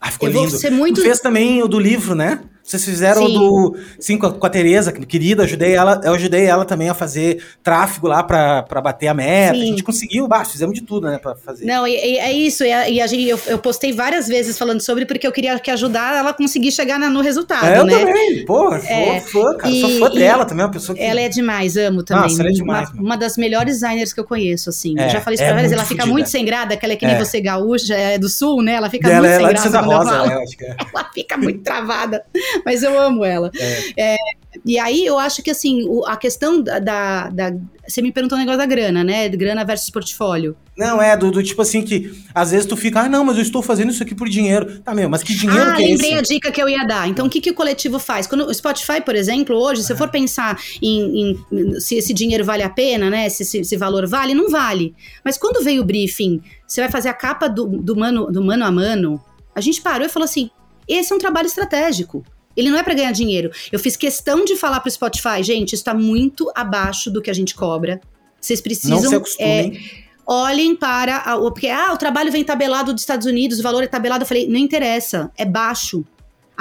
Ah, ficou Eu lindo. Vou ser muito... Tu fez também o do livro, né? Vocês fizeram sim. do. Sim, com a, com a Tereza, querida, ajudei ela, eu ajudei ela também a fazer tráfego lá pra, pra bater a meta. Sim. A gente conseguiu, bah, fizemos de tudo, né, pra fazer. Não, e, e é isso. E, a, e a gente, eu, eu, postei várias vezes falando sobre, porque eu queria que ajudar ela a conseguir chegar na, no resultado. É, eu né? também, pô, é, sou fã, cara. E, sou fã dela também, uma pessoa que. Ela é demais, amo também. Nossa, ela é demais. Uma, uma das melhores designers que eu conheço, assim. É, eu já falei isso é pra ela, ela fica muito sem grada, que ela é que nem é. você, gaúcha, é do sul, né? Ela fica ela muito sem graça. Rosa, eu falo. Né, <laughs> ela fica muito travada. <laughs> Mas eu amo ela. É. É, e aí eu acho que assim, o, a questão da, da, da, Você me perguntou o negócio da grana, né? Grana versus portfólio. Não, é, do, do, tipo assim que às vezes tu fica, ah, não, mas eu estou fazendo isso aqui por dinheiro. Tá, meu, mas que dinheiro ah, que é lembrei a dica que eu ia dar. Então, o que, que o coletivo faz? Quando o Spotify, por exemplo, hoje, se eu for pensar em, em, se esse dinheiro vale a pena, né? Se esse valor vale, não vale. Mas quando veio o briefing, você vai fazer a capa do, do, mano, do mano a mano, a gente parou e falou assim: esse é um trabalho estratégico. Ele não é para ganhar dinheiro. Eu fiz questão de falar pro Spotify, gente, isso tá muito abaixo do que a gente cobra. Vocês precisam. Não se acostumem. É, olhem para. A, porque, ah, o trabalho vem tabelado dos Estados Unidos, o valor é tabelado. Eu falei, não interessa, é baixo.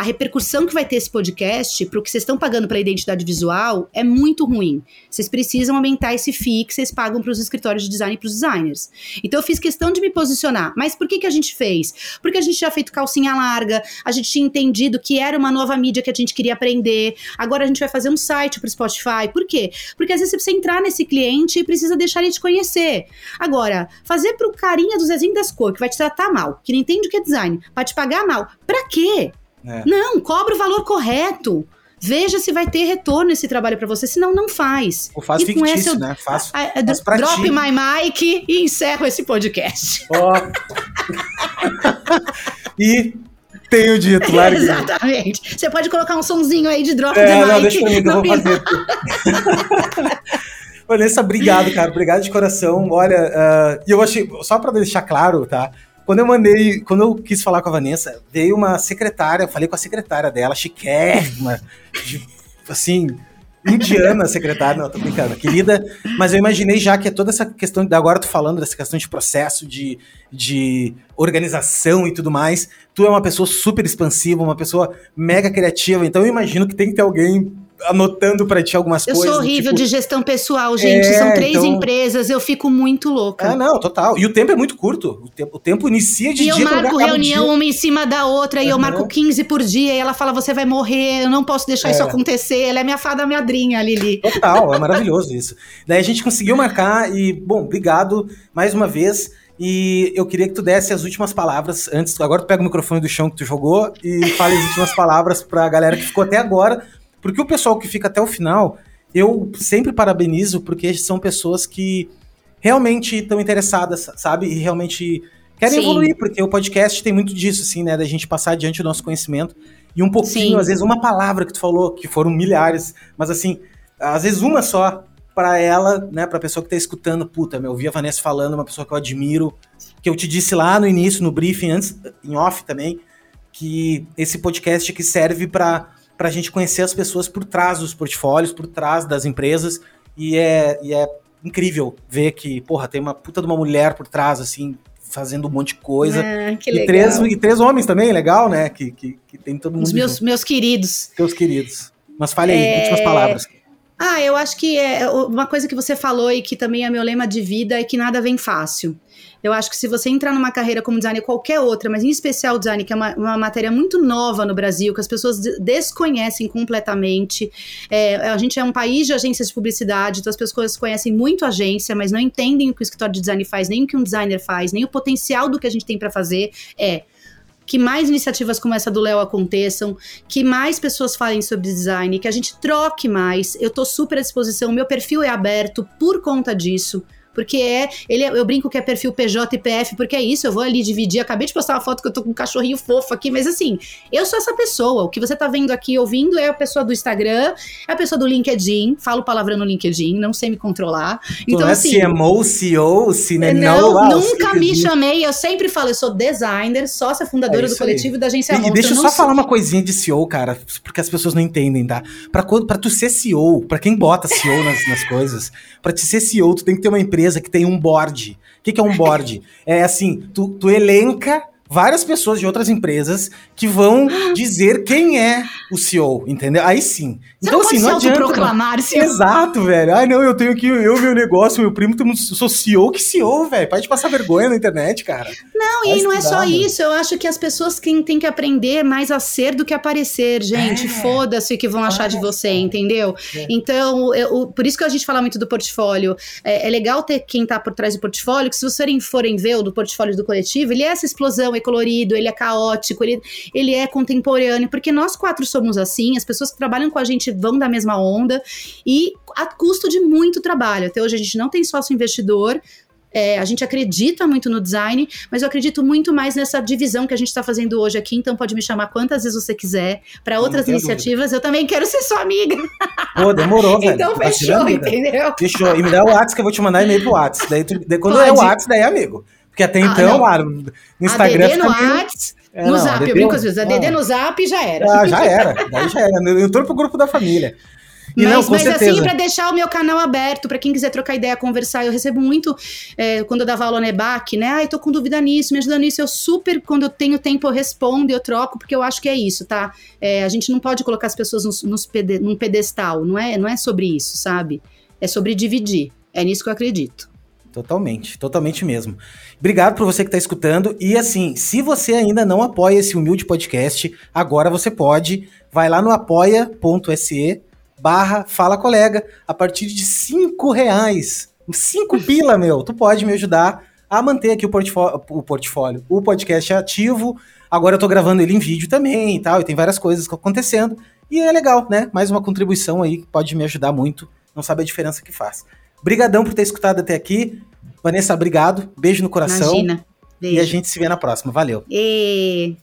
A repercussão que vai ter esse podcast pro que vocês estão pagando pela identidade visual é muito ruim. Vocês precisam aumentar esse FII que vocês pagam para os escritórios de design e para os designers. Então eu fiz questão de me posicionar. Mas por que, que a gente fez? Porque a gente já feito calcinha larga, a gente tinha entendido que era uma nova mídia que a gente queria aprender. Agora a gente vai fazer um site para o Spotify. Por quê? Porque às vezes você precisa entrar nesse cliente e precisa deixar ele te conhecer. Agora, fazer pro carinha do Zezinho das Cores, que vai te tratar mal, que não entende o que é design, vai te pagar mal. Pra quê? É. Não, cobra o valor correto. Veja se vai ter retorno esse trabalho para você, senão não faz. Ou faz e fictício, eu, né? Faz, a, a, faz drop ti. my mic e encerro esse podcast. Oh. <laughs> e tenho dito, larga. <laughs> Exatamente. Você pode colocar um sonzinho aí de drop é, the não, mic. Deixa comigo, eu vou fazer. <laughs> Vanessa, obrigado, cara. Obrigado de coração. Olha, uh, e eu achei, só para deixar claro, tá? Quando eu mandei, quando eu quis falar com a Vanessa, veio uma secretária, eu falei com a secretária dela, chiquérrima, de, assim, indiana secretária, não, tô brincando, querida, mas eu imaginei já que é toda essa questão, agora tô falando dessa questão de processo, de, de organização e tudo mais, tu é uma pessoa super expansiva, uma pessoa mega criativa, então eu imagino que tem que ter alguém anotando para ti algumas eu coisas. Eu sou horrível tipo... de gestão pessoal, gente. É, São três então... empresas, eu fico muito louca. Ah, não, total. E o tempo é muito curto. O tempo, o tempo inicia de e dia. E eu marco reunião uma em cima da outra, uhum. e eu marco 15 por dia, e ela fala: você vai morrer, eu não posso deixar é. isso acontecer. Ela é minha fada madrinha, Lili. Total, é maravilhoso isso. Daí a gente conseguiu marcar, e, bom, obrigado mais uma vez. E eu queria que tu desse as últimas palavras antes. Agora tu pega o microfone do chão que tu jogou e fale as últimas palavras pra galera que ficou até agora porque o pessoal que fica até o final, eu sempre parabenizo, porque são pessoas que realmente estão interessadas, sabe? E realmente querem Sim. evoluir, porque o podcast tem muito disso, assim, né? Da gente passar adiante o nosso conhecimento. E um pouquinho, Sim. às vezes, uma palavra que tu falou, que foram milhares, mas assim, às vezes uma só para ela, né, pra pessoa que tá escutando, puta, eu ouvi a Vanessa falando, uma pessoa que eu admiro, que eu te disse lá no início, no briefing, antes, em off também, que esse podcast que serve para para a gente conhecer as pessoas por trás dos portfólios, por trás das empresas. E é, e é incrível ver que, porra, tem uma puta de uma mulher por trás, assim, fazendo um monte de coisa. Ah, que legal. E três, e três homens também, legal, né? Que, que, que tem todo mundo. Os meus, meus queridos. Teus queridos. Mas fale aí, é... últimas palavras. Ah, eu acho que é uma coisa que você falou e que também é meu lema de vida é que nada vem fácil. Eu acho que se você entrar numa carreira como designer, qualquer outra, mas em especial design, que é uma, uma matéria muito nova no Brasil, que as pessoas desconhecem completamente. É, a gente é um país de agências de publicidade, então as pessoas conhecem muito agência, mas não entendem o que o escritório de design faz, nem o que um designer faz, nem o potencial do que a gente tem para fazer. É que mais iniciativas como essa do Léo aconteçam, que mais pessoas falem sobre design, que a gente troque mais. Eu tô super à disposição, meu perfil é aberto por conta disso. Porque é, ele, é, eu brinco que é perfil PJ e PF, porque é isso, eu vou ali dividir, acabei de postar uma foto que eu tô com um cachorrinho fofo aqui, mas assim, eu sou essa pessoa, o que você tá vendo aqui, ouvindo, é a pessoa do Instagram, é a pessoa do LinkedIn, falo palavrão no LinkedIn, não sei me controlar. Então, é assim, CMO, CEO, CNO, não, ah, nunca me chamei, eu sempre falo, eu sou designer, sócia fundadora é do coletivo aí. da agência E, e deixa eu só sou... falar uma coisinha de CEO, cara, porque as pessoas não entendem, tá? Pra, pra tu ser CEO, pra quem bota CEO nas, nas coisas, pra te ser CEO, tu tem que ter uma empresa empresa que tem um board. O que, que é um board? <laughs> é assim, tu, tu elenca várias pessoas de outras empresas que vão <gasps> dizer quem é o CEO, entendeu? Aí sim. Você então, não assim, não adianta. Proclamar, CEO. Exato, velho. Ai, não, eu tenho aqui, eu, meu negócio, meu primo, eu sou CEO, que CEO, velho. Pode passar vergonha na internet, cara. Não, Vai e não é só isso. Eu acho que as pessoas têm, têm que aprender mais a ser do que aparecer, gente. É. Foda-se o que vão achar de você, entendeu? É. Então, eu, por isso que a gente fala muito do portfólio. É, é legal ter quem tá por trás do portfólio, que se vocês forem ver o do portfólio do coletivo, ele é essa explosão é colorido, ele é caótico, ele, ele é contemporâneo, porque nós quatro somos assim, as pessoas que trabalham com a gente vão da mesma onda e a custo de muito trabalho. Até hoje a gente não tem sócio investidor, é, a gente acredita muito no design, mas eu acredito muito mais nessa divisão que a gente está fazendo hoje aqui. Então pode me chamar quantas vezes você quiser para outras iniciativas. Dúvida. Eu também quero ser sua amiga. Pô, demorou, <laughs> velho. Então fechou, entendeu? Fechou. E me dá o WhatsApp que eu vou te mandar e-mail pro WhatsApp. Daí, tu, daí quando pode. é o WhatsApp, daí é amigo. Porque até ah, então, ah, no Instagram. ADD no é, no não, Zap, eu brinco às vezes. ADD ah, no Zap já era. Ah, já era. Daí já era. Eu entrou pro grupo da família. E mas, não, mas assim, para deixar o meu canal aberto, para quem quiser trocar ideia, conversar, eu recebo muito é, quando eu dava aula no EBAC, né? Ah, eu tô com dúvida nisso, me ajuda nisso. Eu super, quando eu tenho tempo, eu respondo, eu troco, porque eu acho que é isso, tá? É, a gente não pode colocar as pessoas nos, nos pede, num pedestal, não é, não é sobre isso, sabe? É sobre dividir. É nisso que eu acredito. Totalmente, totalmente mesmo. Obrigado por você que está escutando. E assim, se você ainda não apoia esse humilde podcast, agora você pode. Vai lá no apoia.se barra Fala Colega, a partir de cinco reais. Cinco pila, meu. Tu pode me ajudar a manter aqui o, portfólio, o portfólio, o podcast ativo. Agora eu tô gravando ele em vídeo também e tal, e tem várias coisas acontecendo. E é legal, né? Mais uma contribuição aí que pode me ajudar muito. Não sabe a diferença que faz. Brigadão por ter escutado até aqui. Vanessa, obrigado. Beijo no coração. Imagina. Beijo. E a gente se vê na próxima. Valeu. E...